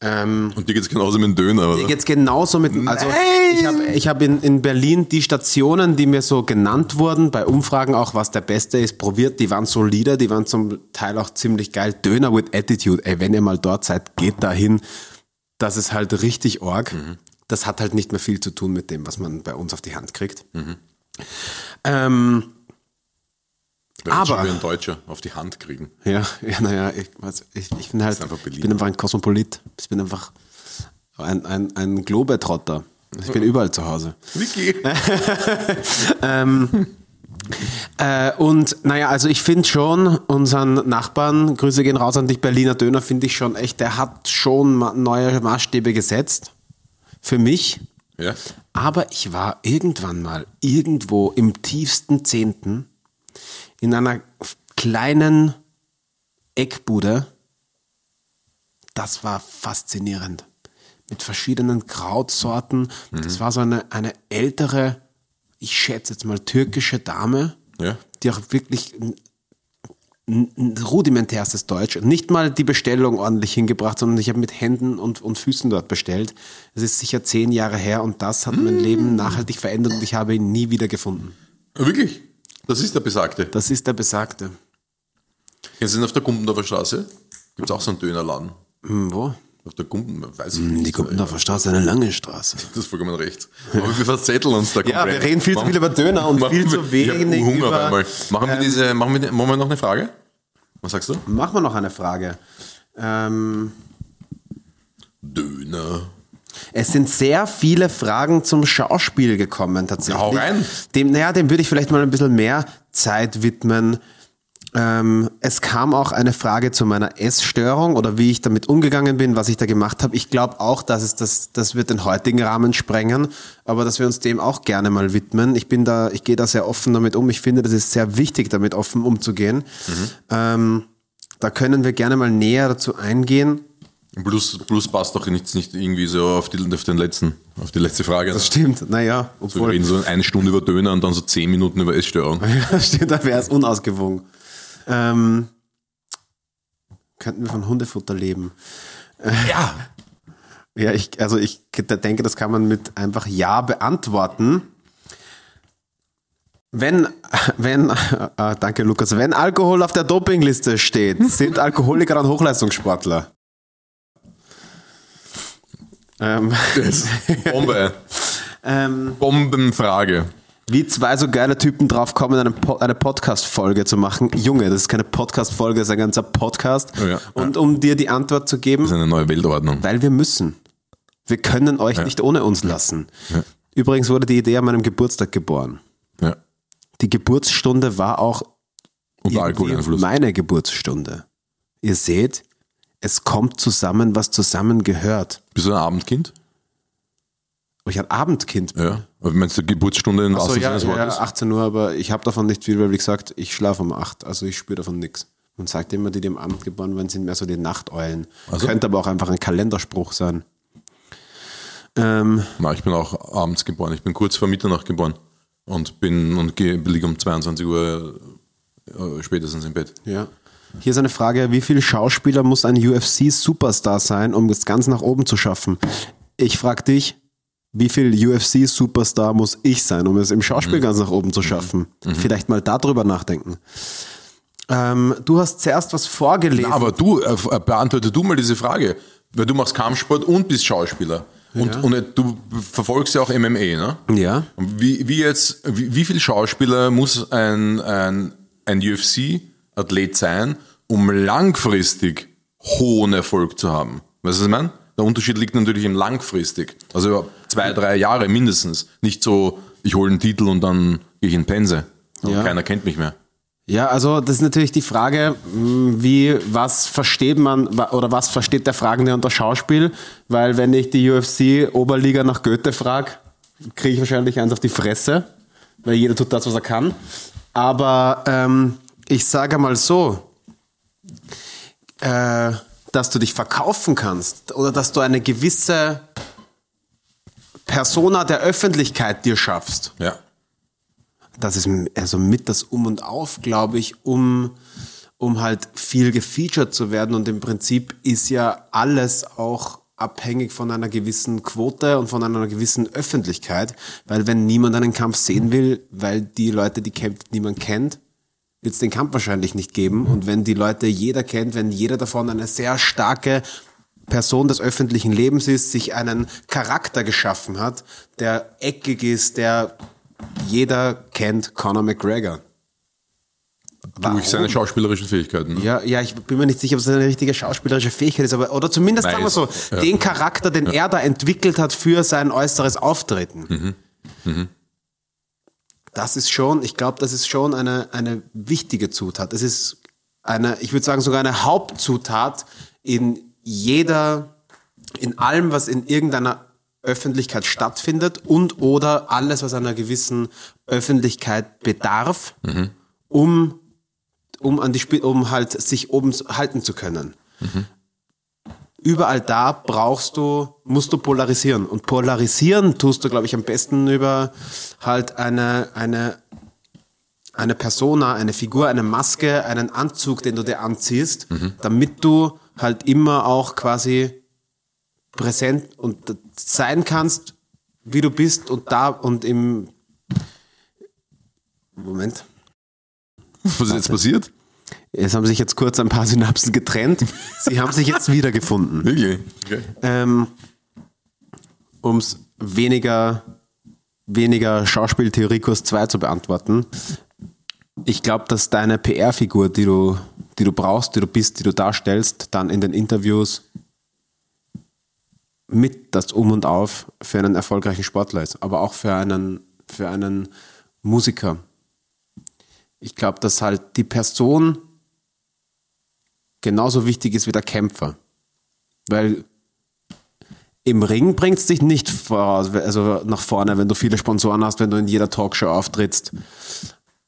A: Ähm,
B: Und dir geht es genauso mit dem Döner, oder?
A: Jetzt genauso mit, also ich habe ich hab in, in Berlin die Stationen, die mir so genannt wurden, bei Umfragen auch, was der Beste ist, probiert, die waren solide, die waren zum Teil auch ziemlich geil. Döner with Attitude, ey, wenn ihr mal dort seid, geht dahin. Das ist halt richtig org. Das hat halt nicht mehr viel zu tun mit dem, was man bei uns auf die Hand kriegt. Ähm,
B: Weil
A: aber-
B: wie ein Deutscher auf die Hand kriegen.
A: Ja, ja, naja, ich, ich, ich bin halt,
B: einfach
A: ich bin einfach ein Kosmopolit. Ich bin einfach ein, ein, ein Globetrotter. Ich bin überall zu Hause.
B: Vicky.
A: Äh, und naja, also ich finde schon, unseren Nachbarn, Grüße gehen raus an dich, Berliner Döner, finde ich schon echt, der hat schon neue Maßstäbe gesetzt. Für mich.
B: Ja.
A: Aber ich war irgendwann mal irgendwo im tiefsten Zehnten in einer kleinen Eckbude. Das war faszinierend. Mit verschiedenen Krautsorten. Das war so eine, eine ältere, ich schätze jetzt mal türkische Dame,
B: Ja.
A: die auch wirklich rudimentärstes Deutsch, nicht mal die Bestellung ordentlich hingebracht, sondern ich habe mit Händen und, und Füßen dort bestellt. Es ist sicher zehn Jahre her und das hat mein Leben nachhaltig verändert und ich habe ihn nie wieder gefunden.
B: Wirklich? Das ist der Besagte.
A: Das ist der Besagte.
B: Kennst du den auf der Gumpendorfer Straße? Gibt es auch so einen Dönerladen.
A: Hm, wo?
B: Auf der Gumpen, weiß ich
A: Die
B: nicht.
A: Gumpendorfer Straße, eine lange Straße.
B: Das ist vollkommen recht. Aber wir verzetteln uns da komplett.
A: Ja, wir reden viel zu viel über Döner und viel
B: wir-
A: zu wenig
B: Hunger
A: über-
B: einmal. Machen wir diese, machen wir, machen wir noch eine Frage? Was sagst du?
A: Machen wir noch eine Frage. Ähm,
B: Döner.
A: Es sind sehr viele Fragen zum Schauspiel gekommen, tatsächlich.
B: Ja, hau rein.
A: Dem, naja, dem würde ich vielleicht mal ein bisschen mehr Zeit widmen. Ähm, es kam auch eine Frage zu meiner Essstörung oder wie ich damit umgegangen bin, was ich da gemacht habe. Ich glaube auch, dass es das, das wird den heutigen Rahmen sprengen, aber dass wir uns dem auch gerne mal widmen. Ich bin da, ich gehe da sehr offen damit um. Ich finde, das ist sehr wichtig, damit offen umzugehen. Ähm, da können wir gerne mal näher dazu eingehen.
B: Plus, plus passt doch nichts nicht irgendwie so auf, die, auf, den letzten, auf die letzte Frage.
A: Das stimmt, naja,
B: so, wir
A: obwohl.
B: reden so eine Stunde über Döner und dann so zehn Minuten über Essstörung.
A: Ja, stimmt, da wäre es unausgewogen. Ähm, könnten wir von Hundefutter leben?
B: Ja.
A: Ja, ich, also ich denke, das kann man mit einfach Ja beantworten. Wenn, wenn, äh, danke Lukas, wenn Alkohol auf der Dopingliste steht, sind Alkoholiker dann Hochleistungssportler? Ähm,
B: Bombe.
A: ähm,
B: Bombenfrage.
A: wie zwei so geile Typen drauf kommen, eine, po eine Podcast-Folge zu machen. Junge, das ist keine Podcast-Folge, das ist ein ganzer Podcast.
B: Oh ja,
A: Und um dir die Antwort zu geben,
B: Das ist eine neue Weltordnung.
A: weil wir müssen. Wir können euch nicht ohne uns lassen. Übrigens wurde die Idee an meinem Geburtstag geboren.
B: Ja.
A: Die Geburtsstunde war auch
B: Unter Alkoholeinfluss.
A: meine Geburtsstunde. Ihr seht, es kommt zusammen, was zusammengehört.
B: Bist du ein Abendkind?
A: Oh, Ich ein Abendkind. bin.
B: Ja. Aber meinst du Geburtsstunde in
A: Ach so,
B: wahrsten
A: ja, ja,
B: Wortes?
A: 18 Uhr, aber ich habe davon nicht viel, weil wie gesagt, ich schlafe um 8, also ich spüre davon nichts. Man sagt immer, die, die am Abend geboren werden, sind mehr so die Nachteulen.
B: Ach so.
A: Könnte aber auch einfach ein Kalenderspruch sein. Ähm,
B: Nein, ich bin auch abends geboren. Ich bin kurz vor Mitternacht geboren. Und bin und gehe- liege um 22 Uhr äh, spätestens im Bett.
A: ja. Hier ist eine Frage, wie viel Schauspieler muss ein UFC-Superstar sein, um das ganz nach oben zu schaffen? Ich frage dich, wie viel UFC-Superstar muss ich sein, um es im Schauspiel ganz nach oben zu schaffen? Vielleicht mal darüber nachdenken. Ähm, du hast zuerst was vorgelesen.
B: Aber du, äh, äh, beantworte du mal diese Frage. Weil du machst Kampfsport und bist Schauspieler. Und, und äh, du verfolgst ja auch MMA, ne?
A: ja.
B: Wie, wie jetzt, wie, wie viel Schauspieler muss ein, ein, ein UFC-Athlet sein, um langfristig hohen Erfolg zu haben? Weißt du, was ich meine? Der Unterschied liegt natürlich im langfristig. Also über zwei, drei Jahre mindestens. Nicht so, ich hole einen Titel und dann gehe ich in Pense. Und
A: Ja.
B: keiner kennt mich mehr.
A: Ja, also das ist natürlich die Frage, mh, wie, was versteht man oder was versteht der Fragende unter Schauspiel? Weil wenn ich die UFC-Oberliga nach Goethe frage, kriege ich wahrscheinlich eins auf die Fresse, weil jeder tut das, was er kann. Aber ähm, ich sage mal so, äh, dass du dich verkaufen kannst oder dass du eine gewisse Persona der Öffentlichkeit dir schaffst
B: Ja.
A: das ist also mit das Um und Auf, glaube ich, um, um halt viel gefeatured zu werden. Und im Prinzip ist ja alles auch abhängig von einer gewissen Quote und von einer gewissen Öffentlichkeit, weil wenn niemand einen Kampf sehen will, weil die Leute, die kämpft, niemand kennt, wird es den Kampf wahrscheinlich nicht geben. Und wenn die Leute jeder kennt, wenn jeder davon eine sehr starke Person des öffentlichen Lebens ist, sich einen Charakter geschaffen hat, der eckig ist, der jeder kennt, Conor McGregor.
B: Durch seine schauspielerischen Fähigkeiten. Ne?
A: Ja, ja, ich bin mir nicht sicher, ob es eine richtige schauspielerische Fähigkeit ist, aber oder zumindest
B: Nein,
A: sagen wir so,
B: ja.
A: den Charakter, den er da entwickelt hat für sein äußeres Auftreten.
B: Mhm.
A: Das ist schon, ich glaube, das ist schon eine, eine wichtige Zutat. Es ist eine, ich würde sagen, sogar eine Hauptzutat in jeder, in allem, was in irgendeiner Öffentlichkeit stattfindet und oder alles, was einer gewissen Öffentlichkeit bedarf, um um an die Sp um halt sich oben halten zu können. Überall da brauchst du, musst du polarisieren. Und polarisieren tust du, glaube ich, am besten über halt eine, eine, eine Persona, eine Figur, eine Maske, einen Anzug, den du dir anziehst, damit du halt immer auch quasi präsent und sein kannst, wie du bist und da und im Moment.
B: Was ist jetzt passiert?
A: Es haben sich jetzt kurz ein paar Synapsen getrennt. Sie haben sich jetzt wiedergefunden.
B: Wirklich? Okay.
A: Ähm, um es weniger, weniger Schauspieltheoriekurs 2 zu beantworten. Ich glaube, dass deine PR-Figur, die du, die du brauchst, die du bist, die du darstellst, dann in den Interviews mit das Um und Auf für einen erfolgreichen Sportler ist, aber auch für einen, für einen Musiker. Ich glaube, dass halt die Person genauso wichtig ist wie der Kämpfer. Weil im Ring bringt es dich nicht voraus, also nach vorne, wenn du viele Sponsoren hast, wenn du in jeder Talkshow auftrittst.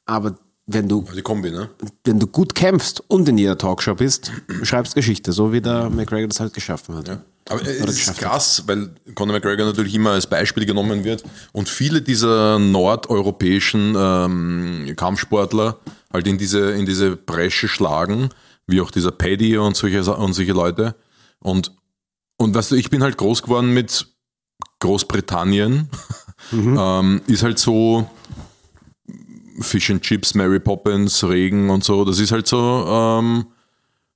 A: Aber wenn du,
B: Die Kombi, ne?
A: wenn du gut kämpfst und in jeder Talkshow bist, schreibst Geschichte, so wie der McGregor das halt geschaffen hat.
B: Aber es ist krass, weil Conor McGregor natürlich immer als Beispiel genommen wird und viele dieser nordeuropäischen ähm, Kampfsportler halt in diese, in diese Bresche schlagen, wie auch dieser Paddy und solche, und solche Leute. Und, und weißt du, ich bin halt groß geworden mit Großbritannien. ähm, ist halt so Fish and Chips, Mary Poppins, Regen und so. Das ist halt so, ähm,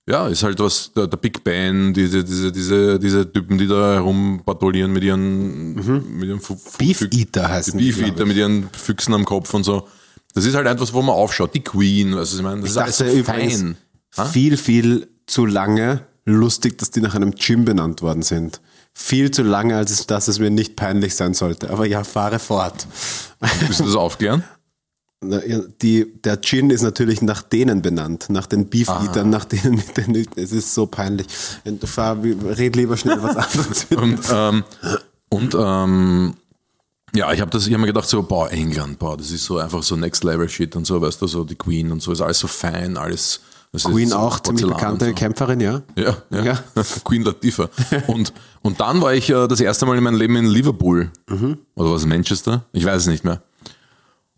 B: ja, ist halt was, der, der Big Ben, diese, diese, diese, diese Typen, die da herumpatrouillieren mit ihren, mit ihren Fu-
A: Beef Eater heißen
B: Beef Eater mit ihren Füchsen am Kopf und so. Das ist halt etwas, wo man aufschaut. Die Queen, also ich meine, das
A: Ich
B: ist alles
A: dachte
B: so
A: übrigens
B: fein.
A: viel, viel zu lange lustig, dass die nach einem Gym benannt worden sind. Viel zu lange, als es, dass es mir nicht peinlich sein sollte. Aber ja, fahre fort.
B: Willst du das aufklären?
A: Die, der Gin ist natürlich nach denen benannt, nach den Beef-Eatern, nach denen mit den Es ist so peinlich. Du fahr, red lieber schnell was anderes.
B: Und, ähm, und ähm, ja, ich habe habe mir gedacht, so, boah, England, boah, das ist so einfach so Next Level Shit und so, weißt du, so die Queen und so, ist alles so fein, alles. Das
A: Queen auch, ziemlich
B: Porzellan
A: bekannte
B: und so.
A: Kämpferin, ja.
B: Ja, ja.
A: Ja.
B: Queen Latifah. Und, und dann war ich äh, das erste Mal in meinem Leben in Liverpool.
A: Mhm.
B: Oder was, Manchester? Ich weiß es nicht mehr.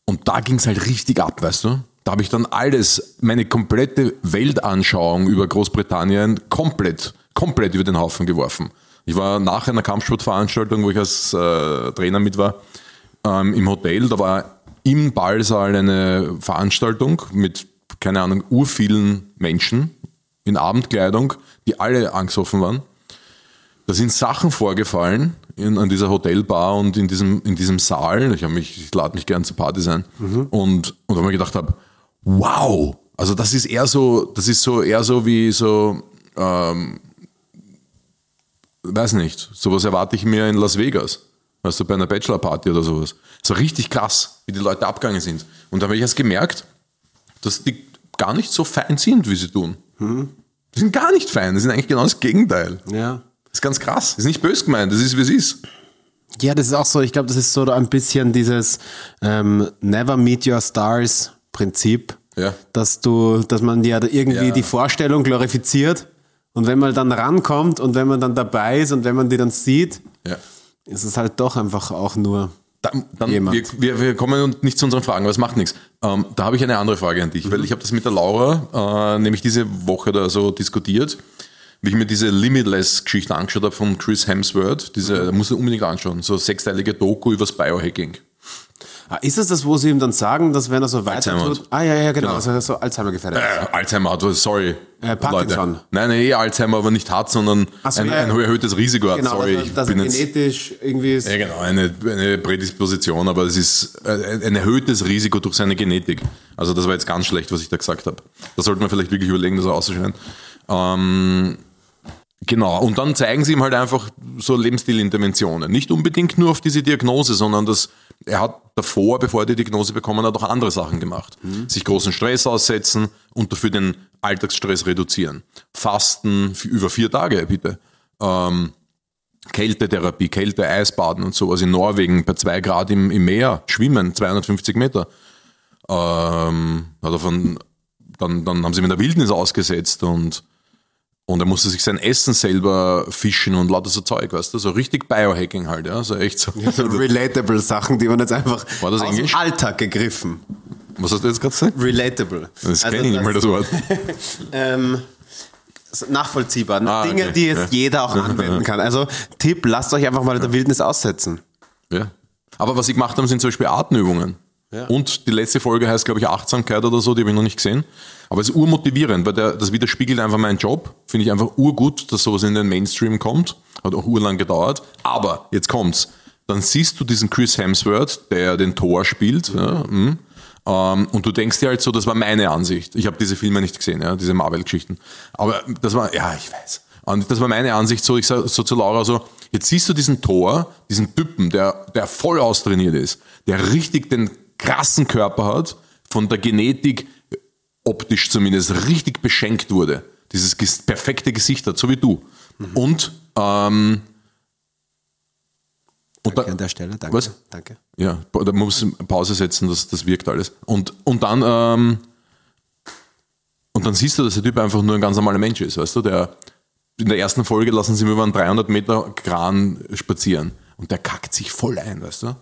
B: Und da ging es halt richtig ab, weißt du? Da habe ich dann alles, meine komplette Weltanschauung über Großbritannien komplett, komplett über den Haufen geworfen. Ich war nach einer Kampfsportveranstaltung, wo ich als äh, Trainer mit war, ähm, im Hotel. Da war im Ballsaal eine Veranstaltung mit, keine Ahnung, urvielen Menschen in Abendkleidung, die alle angesoffen waren. Da sind Sachen vorgefallen in, an dieser Hotelbar und in diesem, in diesem Saal. Ich, mich, ich lade mich gern zur Party sein. Und, und wo ich mir gedacht habe, wow, also das ist eher so, das ist so eher so wie so, ähm, weiß nicht, sowas erwarte ich mir in Las Vegas. Weißt du, bei einer Bachelorparty oder sowas. So richtig krass, wie die Leute abgegangen sind. Und da habe ich erst gemerkt, dass die gar nicht so fein sind, wie sie tun. Die sind gar nicht fein, die sind eigentlich genau das Gegenteil.
A: Ja.
B: Das ist ganz krass. Das ist nicht böse gemeint, das ist, wie es ist.
A: Ja, das ist auch so, ich glaube, das ist so ein bisschen dieses ähm, Never Meet Your Stars Prinzip,
B: Ja.
A: dass du, dass man ja irgendwie
B: Ja.
A: die Vorstellung glorifiziert und wenn man dann rankommt und wenn man dann dabei ist und wenn man die dann sieht,
B: Ja.
A: ist es halt doch einfach auch nur
B: Dann, wir, wir, wir kommen nicht zu unseren Fragen, aber es macht nichts. Ähm, da habe ich eine andere Frage an dich, weil ich habe das mit der Laura äh, nämlich diese Woche da so diskutiert. wie ich mir diese Limitless-Geschichte angeschaut habe von Chris Hemsworth, diese, da muss ich unbedingt anschauen, so sechsteilige Doku übers Biohacking.
A: Ah, ist es das, wo sie ihm dann sagen, dass wenn er so weiter
B: Alzheimer.
A: tut? Ah, ja, ja, genau.
B: Genau.
A: Also er so Alzheimer gefährdet.
B: Äh, Alzheimer hat, sorry.
A: Äh, Parkinson.
B: Leute. Nein, nein, eh Alzheimer, aber nicht hat, sondern
A: so,
B: ein,
A: ja,
B: ein erhöhtes Risiko hat.
A: genau,
B: sorry,
A: dass,
B: ich
A: dass
B: bin
A: er
B: jetzt.
A: genetisch irgendwie ist.
B: Ja, genau, eine, eine Prädisposition, aber es ist äh, ein erhöhtes Risiko durch seine Genetik. Also das war jetzt ganz schlecht, was ich da gesagt habe. Da sollte man vielleicht wirklich überlegen, das auszuschneiden. Ähm, genau, und dann zeigen sie ihm halt einfach so Lebensstilinterventionen. Nicht unbedingt nur auf diese Diagnose, sondern das, er hat davor, bevor er die Diagnose bekommen hat, auch andere Sachen gemacht. Sich großen Stress aussetzen und dafür den Alltagsstress reduzieren. Fasten über vier Tage, bitte. Ähm, Kältetherapie, Kälte, Eisbaden und sowas in Norwegen bei zwei Grad im, im Meer, schwimmen, 250 Meter. Ähm, hat er von, dann, dann haben sie ihn in der Wildnis ausgesetzt und, und er musste sich sein Essen selber fischen und lauter so Zeug, weißt du, so richtig Biohacking halt, ja, so echt so.
A: So relatable Sachen, die man jetzt einfach
B: War das
A: aus
B: Englisch?
A: dem Alltag gegriffen.
B: Was hast du jetzt gerade gesagt?
A: Relatable.
B: Das
A: Also
B: kenne ich nicht mal, das Wort.
A: ähm, nachvollziehbar.
B: Ah,
A: Dinge,
B: okay.
A: die jetzt
B: Ja.
A: jeder auch anwenden kann. Also Tipp, lasst euch einfach mal in der Wildnis aussetzen.
B: Ja. Aber was sie gemacht haben, sind zum Beispiel Atemübungen. Und die letzte Folge heißt, glaube ich, Achtsamkeit oder so, die habe ich noch nicht gesehen. Aber es ist urmotivierend, weil der, das widerspiegelt einfach meinen Job. Finde ich einfach urgut, dass sowas in den Mainstream kommt. Hat auch urlang gedauert. Aber, jetzt kommt's. Dann siehst du diesen Chris Hemsworth, der den Thor spielt. Ja, mm. ähm, und du denkst dir halt so, das war meine Ansicht. Ich habe diese Filme nicht gesehen, ja, diese Marvel-Geschichten. Aber das war, ja, ich weiß. Und das war meine Ansicht so, ich sag so zu Laura so, jetzt siehst du diesen Tor, diesen Typen, der, der voll austrainiert ist, der richtig den krassen Körper hat, von der Genetik optisch zumindest richtig beschenkt wurde. Dieses perfekte Gesicht hat, so wie du. Und, ähm, und
A: Danke an der Stelle. Danke.
B: Was?
A: Danke.
B: ja, da muss Pause setzen, das, das wirkt alles. Und, und dann, ähm, und dann siehst du, dass der Typ einfach nur ein ganz normaler Mensch ist, weißt du, der, in der ersten Folge lassen sie ihn über einen 300 Meter Kran spazieren und der kackt sich voll ein, weißt du.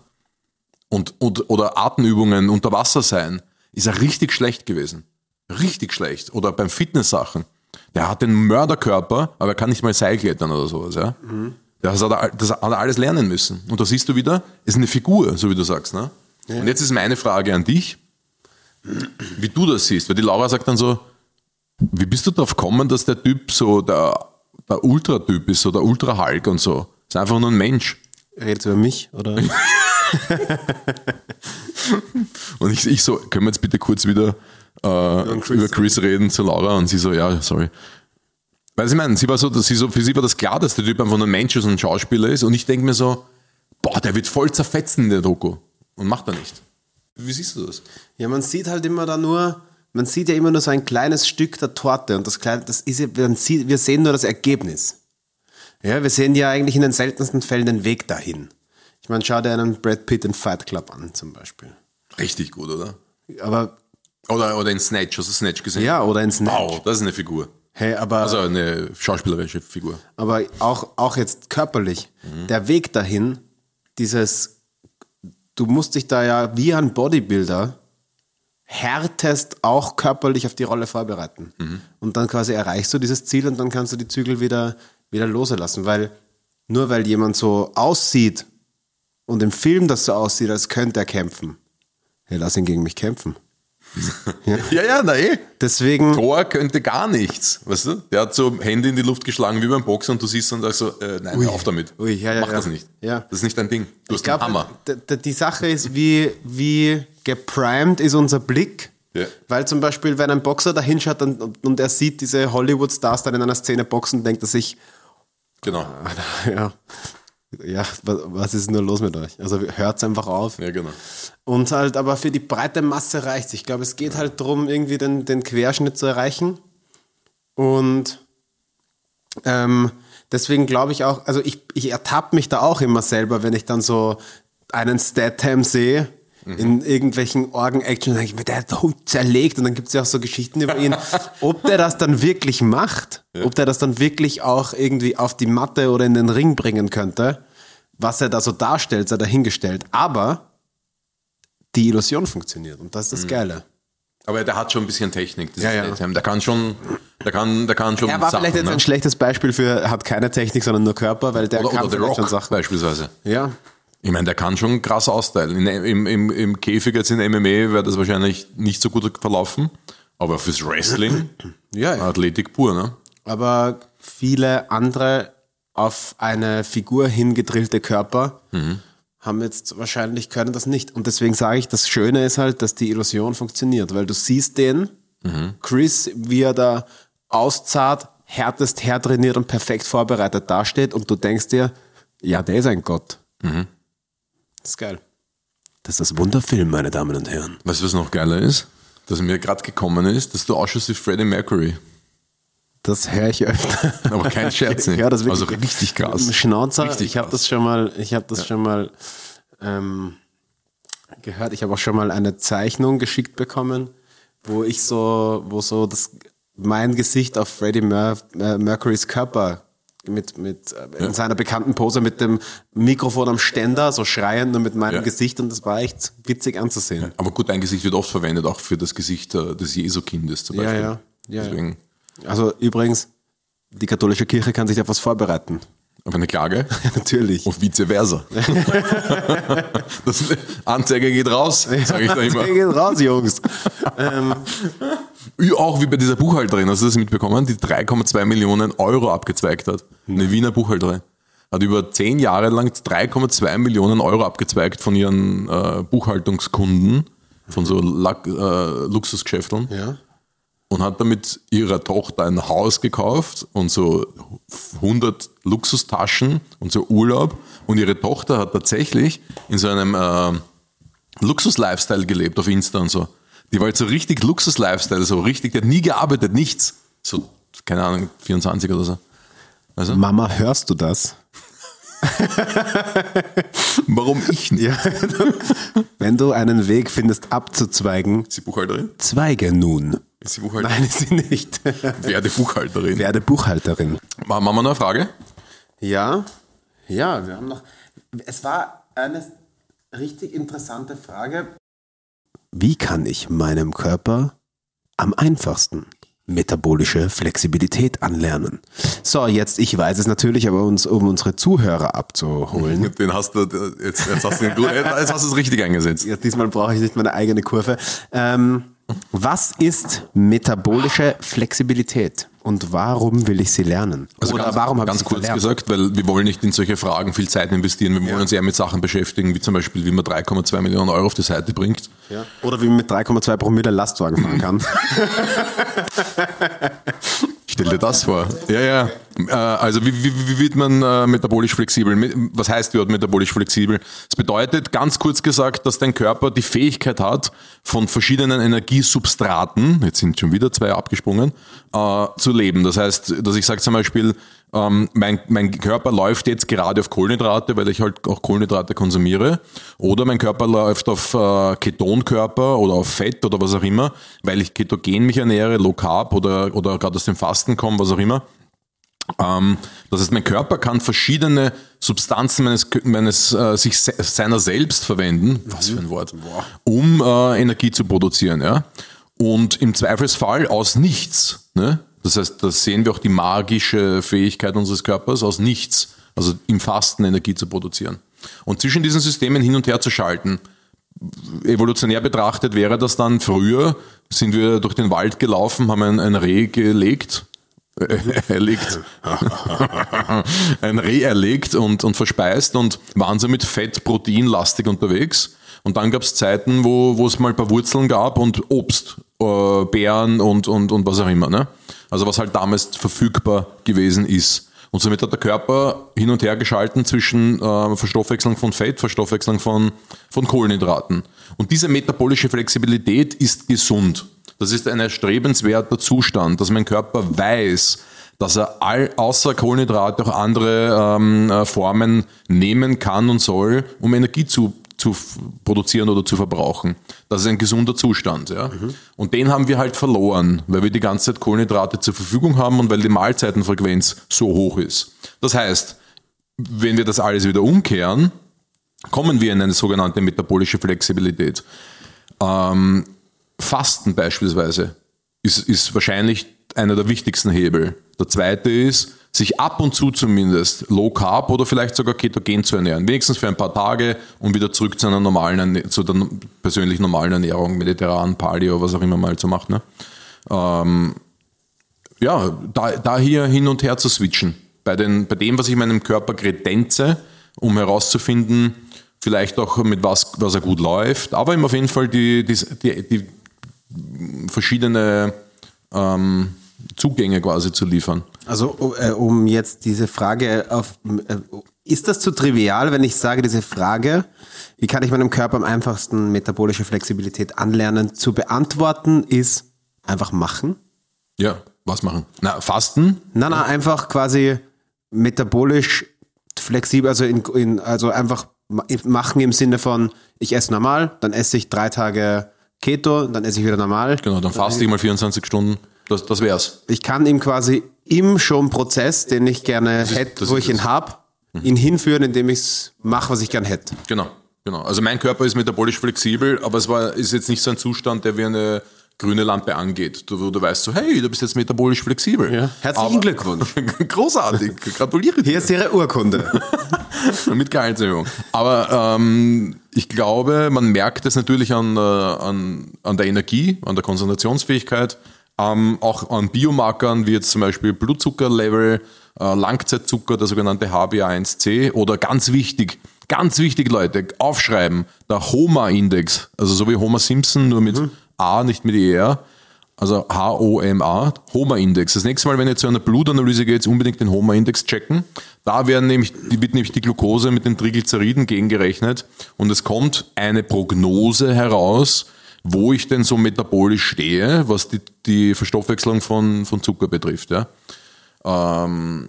B: Und, und, oder Atemübungen unter Wasser sein, ist er richtig schlecht gewesen. Richtig schlecht. Oder beim Fitness-Sachen. Der hat den Mörderkörper, aber er kann nicht mal Seilklettern oder sowas, ja. Das, hat er, das hat er alles lernen müssen. Und da siehst du wieder, es ist eine Figur, so wie du sagst, ne? Und jetzt ist meine Frage an dich, wie du das siehst. Weil die Laura sagt dann so, wie bist du darauf gekommen, dass der Typ so der, der Ultra-Typ ist, so der Ultra-Hulk und so? Ist einfach nur ein Mensch.
A: Redest du über mich? Oder?
B: Und ich, ich so, können wir jetzt bitte kurz wieder äh,
A: Chris
B: über Chris reden zu Laura? Und sie so, ja, sorry. Weil sie meinen, sie war so, dass sie so, für sie war das klar, dass der Typ einfach nur ein Mensch ist und ein Schauspieler ist. Und ich denke mir so, boah, der wird voll zerfetzen in der Doku. Und macht er nicht. Wie siehst du das?
A: Ja, man sieht halt immer da nur, man sieht ja immer nur so ein kleines Stück der Torte und das kleine, das ist ja, wir sehen nur das Ergebnis. Ja, wir sehen ja eigentlich in den seltensten Fällen den Weg dahin. Ich meine, schau dir einen Brad Pitt in Fight Club an, zum Beispiel.
B: Richtig gut, oder?
A: Aber,
B: Oder, oder in Snatch, hast du Snatch gesehen?
A: ja, oder in Snatch.
B: Wow, das ist eine Figur.
A: Hey, aber,
B: Also eine schauspielerische Figur.
A: aber auch, auch jetzt körperlich. Der Weg dahin, dieses, du musst dich da ja wie ein Bodybuilder härtest auch körperlich auf die Rolle vorbereiten. Und dann quasi erreichst du dieses Ziel und dann kannst du die Zügel wieder, wieder loslassen. Weil nur weil jemand so aussieht und im Film das so aussieht, als könnte er kämpfen, hey, lass ihn gegen mich kämpfen.
B: Ja, ja, na eh.
A: Deswegen,
B: Thor könnte gar nichts, weißt du? Der hat so Hände in die Luft geschlagen wie beim Boxen und du siehst und sagst so, äh, nein, hör auf damit.
A: Ui, ja, ja,
B: Mach
A: ja.
B: das nicht.
A: Ja.
B: Das ist nicht dein Ding. Du
A: ich
B: hast einen
A: glaube,
B: Hammer.
A: die Sache ist, wie, wie geprimed ist unser Blick.
B: Ja.
A: Weil zum Beispiel, wenn ein Boxer da hinschaut und, und er sieht diese Hollywood-Stars dann in einer Szene boxen, denkt er sich,
B: Genau.
A: ja, ja, was, ist nur los mit euch? Also hört's einfach auf.
B: Ja, genau.
A: Und halt, aber für die breite Masse reicht's. Ich glaube, es geht halt darum, irgendwie den, den Querschnitt zu erreichen. Und ähm, deswegen glaube ich auch, also ich, ich ertappe mich da auch immer selber, wenn ich dann so einen Statham sehe in irgendwelchen Orgen-Action, denke ich mir, der hat so zerlegt und dann gibt es ja auch so Geschichten über ihn. Ob der das dann wirklich macht, ob der das dann wirklich auch irgendwie auf die Matte oder in den Ring bringen könnte, was er da so darstellt, sei dahingestellt. Aber die Illusion funktioniert und das ist das Geile.
B: Aber der hat schon ein bisschen Technik. Das
A: Ja, ja.
B: Der kann schon Der kann, der kann schon
A: Er war
B: Sachen,
A: vielleicht jetzt
B: ne?
A: ein schlechtes Beispiel für, hat keine Technik, sondern nur Körper, weil der
B: oder,
A: kann
B: oder The
A: vielleicht schon
B: Rock
A: Sachen.
B: beispielsweise.
A: Ja,
B: Ich meine, der kann schon krass austeilen. In, im, im, Im Käfig jetzt in MMA wäre das wahrscheinlich nicht so gut verlaufen, aber fürs Wrestling,
A: ja, ja.
B: Athletik pur, ne?
A: aber viele andere auf eine Figur hingedrillte Körper haben jetzt wahrscheinlich können das nicht. Und deswegen sage ich, das Schöne ist halt, dass die Illusion funktioniert, weil du siehst den, Chris, wie er da auszahlt, härtest, hertrainiert und perfekt vorbereitet dasteht und du denkst dir, ja, der ist ein Gott. Das ist geil. Das ist das Wunderfilm, meine Damen und Herren.
B: Weißt du, was noch geiler ist? Dass mir gerade gekommen ist, dass du ausschaust wie Freddie Mercury.
A: Das höre ich öfter.
B: Aber kein Scherz nicht.
A: Ja, das ist wirklich
B: Also richtig krass.
A: Schnauzer.
B: Richtig
A: ich habe das schon mal, ich habe das schon mal ähm, gehört. Ich habe auch schon mal eine Zeichnung geschickt bekommen, wo ich so, wo so das mein Gesicht auf Freddie Mer Mercurys Körper mit, mit äh, in seiner bekannten Pose mit dem Mikrofon am Ständer, so schreiend nur mit meinem
B: Ja.
A: Gesicht und das war echt witzig anzusehen.
B: Aber gut, dein Gesicht wird oft verwendet, auch für das Gesicht äh, des Jesu-Kindes zum
A: Ja,
B: Beispiel.
A: ja. Ja, ja.
B: Deswegen,
A: Also übrigens, die katholische Kirche kann sich auf was vorbereiten.
B: Auf eine Klage
A: Natürlich.
B: und vice versa. das Anzeige geht raus, sage ich da immer.
A: Der geht raus, Jungs. ähm,
B: Auch wie bei dieser Buchhalterin, hast du das mitbekommen, die 3,2 Millionen Euro abgezweigt hat. Eine Wiener Buchhalterin. Hat über zehn Jahre lang 3,2 Millionen Euro abgezweigt von ihren äh, Buchhaltungskunden, von so Lack, äh, Luxusgeschäfteln.
A: ja.
B: Und hat damit ihrer Tochter ein Haus gekauft und so 100 Luxustaschen und so Urlaub. Und ihre Tochter hat tatsächlich in so einem äh, Luxus-Lifestyle gelebt auf Insta und so. Die war jetzt so richtig Luxus-Lifestyle, so richtig, die hat nie gearbeitet, nichts. So, keine Ahnung, 24 oder so. Also,
A: Mama, hörst du das?
B: warum ich nicht?
A: Ja. Wenn du einen Weg findest, abzuzweigen,
B: Ist Buchhalterin?
A: zweige nun.
B: Ist sie Buchhalterin?
A: Nein, ist sie nicht.
B: Werde Buchhalterin.
A: Werde Buchhalterin.
B: Machen wir noch eine Frage?
A: Ja, ja, wir haben noch. Es war eine richtig interessante Frage. Wie kann ich meinem Körper am einfachsten metabolische Flexibilität anlernen? So, jetzt, ich weiß es natürlich, aber uns, um unsere Zuhörer abzuholen.
B: Den hast du, jetzt, jetzt hast du den, jetzt hast du es richtig eingesetzt.
A: Ja, diesmal brauche ich nicht meine eigene Kurve. Ähm, was ist metabolische Flexibilität und warum will ich sie lernen? Oder
B: Also ganz,
A: warum habe ich
B: ganz
A: sie
B: kurz
A: verlernt?
B: gesagt, weil wir wollen nicht in solche Fragen viel Zeit investieren. Wir wollen uns eher mit Sachen beschäftigen, wie zum Beispiel, wie man 3,2 Millionen Euro auf die Seite bringt.
A: Ja. Oder wie man mit 3,2 Promille Lastwagen fahren kann.
B: Stell dir das vor. Ja, ja. Äh, Also wie, wie, wie wird man äh, metabolisch flexibel? Was heißt überhaupt metabolisch flexibel? Das bedeutet, ganz kurz gesagt, dass dein Körper die Fähigkeit hat, von verschiedenen Energiesubstraten, jetzt sind schon wieder zwei abgesprungen, äh, zu leben. Das heißt, dass ich sage zum Beispiel, ähm, mein, mein Körper läuft jetzt gerade auf Kohlenhydrate, weil ich halt auch Kohlenhydrate konsumiere. Oder mein Körper läuft auf äh, Ketonkörper oder auf Fett oder was auch immer, weil ich ketogen mich ernähre, Low Carb oder, oder gerade aus dem Fasten komme, was auch immer. Ähm, das heißt, mein Körper kann verschiedene Substanzen meines, meines äh, sich se seiner selbst verwenden, was für ein Wort, um äh, Energie zu produzieren. Ja? Und im Zweifelsfall aus nichts. Ne? Das heißt, da sehen wir auch die magische Fähigkeit unseres Körpers, aus nichts, also im Fasten Energie zu produzieren. Und zwischen diesen Systemen hin und her zu schalten. Evolutionär betrachtet wäre das dann früher, sind wir durch den Wald gelaufen, haben ein, ein Reh gelegt, äh, erlegt, ein Reh erlegt und, und verspeist und waren somit fett, proteinlastig unterwegs. Und dann gab es Zeiten, wo es mal ein paar Wurzeln gab und Obst, äh, Beeren und, und, und was auch immer. Ne? Also was halt damals verfügbar gewesen ist. Und somit hat der Körper hin und her geschalten zwischen äh, Verstoffwechslung von Fett, Verstoffwechslung von, von Kohlenhydraten. Und diese metabolische Flexibilität ist gesund. Das ist ein erstrebenswerter Zustand, dass mein Körper weiß, dass er all, außer Kohlenhydrate auch andere ähm, äh, Formen nehmen kann und soll, um Energie zu, zu produzieren oder zu verbrauchen. Das ist ein gesunder Zustand. Ja? Und den haben wir halt verloren, weil wir die ganze Zeit Kohlenhydrate zur Verfügung haben und weil die Mahlzeitenfrequenz so hoch ist. Das heißt, wenn wir das alles wieder umkehren, kommen wir in eine sogenannte metabolische Flexibilität. Ähm, Fasten beispielsweise ist, ist wahrscheinlich einer der wichtigsten Hebel. Der zweite ist, sich ab und zu zumindest Low Carb oder vielleicht sogar ketogen zu ernähren. Wenigstens für ein paar Tage und wieder zurück zu einer normalen, zu der persönlich normalen Ernährung, mediterran, Paleo, was auch immer man halt so macht. Ne? Ähm, ja, da, da hier hin und her zu switchen. Bei, den, bei dem, was ich meinem Körper kredenze, um herauszufinden, vielleicht auch mit was, was er gut läuft, aber ihm auf jeden Fall die, die, die, die verschiedene ähm, Zugänge quasi zu liefern.
A: Also äh, um jetzt diese Frage auf, äh, ist das zu trivial, wenn ich sage, diese Frage, wie kann ich meinem Körper am einfachsten metabolische Flexibilität anlernen, zu beantworten, ist einfach machen?
B: Ja, was machen? Na, fasten?
A: Na, na, einfach quasi metabolisch flexibel, also, in, in, also einfach machen im Sinne von, ich esse normal, dann esse ich drei Tage Keto, dann esse ich wieder normal.
B: Genau, dann faste ich mal 24 Stunden. Das, das wär's.
A: Ich kann ihm quasi im schon Prozess, den ich gerne hätte, wo ich ihn habe, ihn hinführen, indem ich es mache, was ich gern hätte.
B: Genau, genau. Also mein Körper ist metabolisch flexibel, aber es war, ist jetzt nicht so ein Zustand, der wie eine grüne Lampe angeht, wo du weißt so, hey, du bist jetzt metabolisch flexibel.
A: Ja. Herzlichen
B: Aber-
A: Glückwunsch.
B: Großartig, gratuliere dir.
A: Hier ist Ihre Urkunde.
B: mit Gehaltserhöhung. Aber ähm, ich glaube, man merkt es natürlich an, äh, an, an der Energie, an der Konzentrationsfähigkeit, ähm, auch an Biomarkern wie jetzt zum Beispiel Blutzuckerlevel, äh, Langzeitzucker, der sogenannte HbA1c oder ganz wichtig, ganz wichtig Leute, aufschreiben, der HOMA-Index, also so wie Homer Simpson, nur mit A, nicht mit ER, also H-O-M-A, HOMA-Index. Das nächste Mal, wenn ihr zu einer Blutanalyse geht, unbedingt den HOMA-Index checken. Da werden nämlich, wird nämlich die Glucose mit den Triglyceriden gegengerechnet und es kommt eine Prognose heraus, wo ich denn so metabolisch stehe, was die, die Verstoffwechslung von, von Zucker betrifft. Ja. Ähm,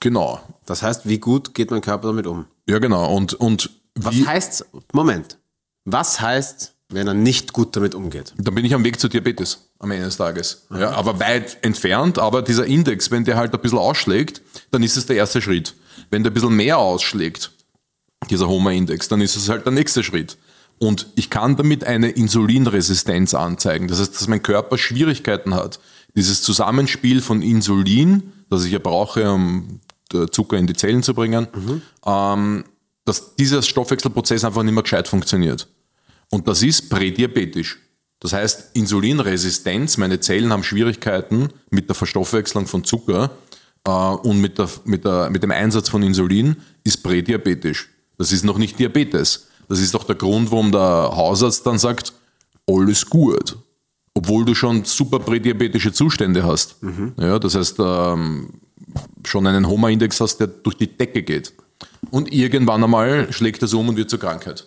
B: genau.
A: Das heißt, wie gut geht mein Körper damit um?
B: Ja, genau. Und, und
A: Was heißt, Moment, was heißt, wenn er nicht gut damit umgeht?
B: Dann bin ich am Weg zu Diabetes am Ende des Tages. Ja, aber weit entfernt. Aber dieser Index, wenn der halt ein bisschen ausschlägt, dann ist es der erste Schritt. Wenn der ein bisschen mehr ausschlägt, dieser HOMA-Index, dann ist es halt der nächste Schritt. Und ich kann damit eine Insulinresistenz anzeigen. Das heißt, dass mein Körper Schwierigkeiten hat. Dieses Zusammenspiel von Insulin, das ich ja brauche, um Zucker in die Zellen zu bringen, ähm, dass dieser Stoffwechselprozess einfach nicht mehr gescheit funktioniert. Und das ist prädiabetisch. Das heißt, Insulinresistenz, meine Zellen haben Schwierigkeiten mit der Verstoffwechslung von Zucker äh, und mit, der, mit, der, mit dem Einsatz von Insulin, ist prädiabetisch. Das ist noch nicht Diabetes. Das ist doch der Grund, warum der Hausarzt dann sagt, alles gut. Obwohl du schon super prädiabetische Zustände hast. Ja, das heißt, ähm, schon einen HOMA-Index hast, der durch die Decke geht. Und irgendwann einmal schlägt das um und wird zur Krankheit.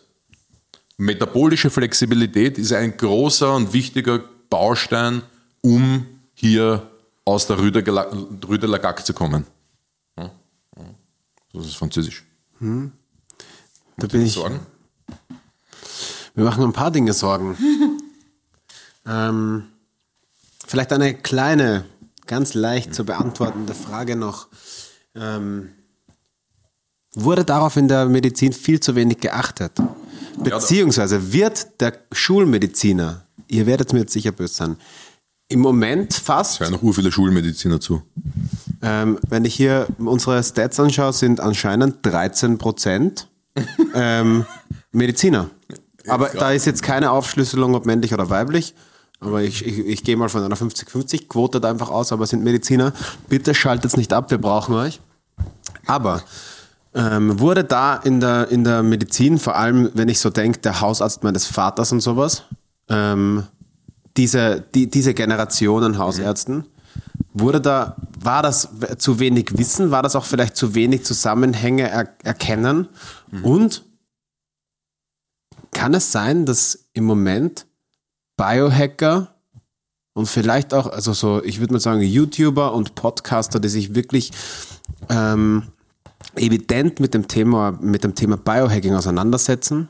B: Metabolische Flexibilität ist ein großer und wichtiger Baustein, um hier aus der Gac zu kommen. Das ist Französisch.
A: Da bin ich,
B: Sorgen?
A: Wir machen ein paar Dinge Sorgen. ähm, vielleicht eine kleine, ganz leicht zu beantwortende Frage noch. Ähm, wurde darauf in der Medizin viel zu wenig geachtet? Beziehungsweise wird der Schulmediziner, ihr werdet mir jetzt sicher böse sein, im Moment fast
B: Ja, noch ur viele Schulmediziner zu.
A: Ähm, wenn ich hier unsere Stats anschaue, sind anscheinend 13 Prozent ähm, Mediziner. Aber da ist jetzt keine Aufschlüsselung, ob männlich oder weiblich. Aber ich, ich, ich gehe mal von einer 50-50-Quote da einfach aus, aber sind Mediziner. Bitte schaltet nicht ab, wir brauchen euch. Aber ähm, wurde da in der, in der Medizin, vor allem wenn ich so denke, der Hausarzt meines Vaters und sowas, ähm, diese, die, diese Generation an Hausärzten, wurde da, war das zu wenig Wissen, war das auch vielleicht zu wenig Zusammenhänge er, erkennen? Und kann es sein, dass im Moment Biohacker und vielleicht auch, also so, ich würde mal sagen, YouTuber und Podcaster, die sich wirklich ähm, evident mit dem Thema, mit dem Thema Biohacking auseinandersetzen,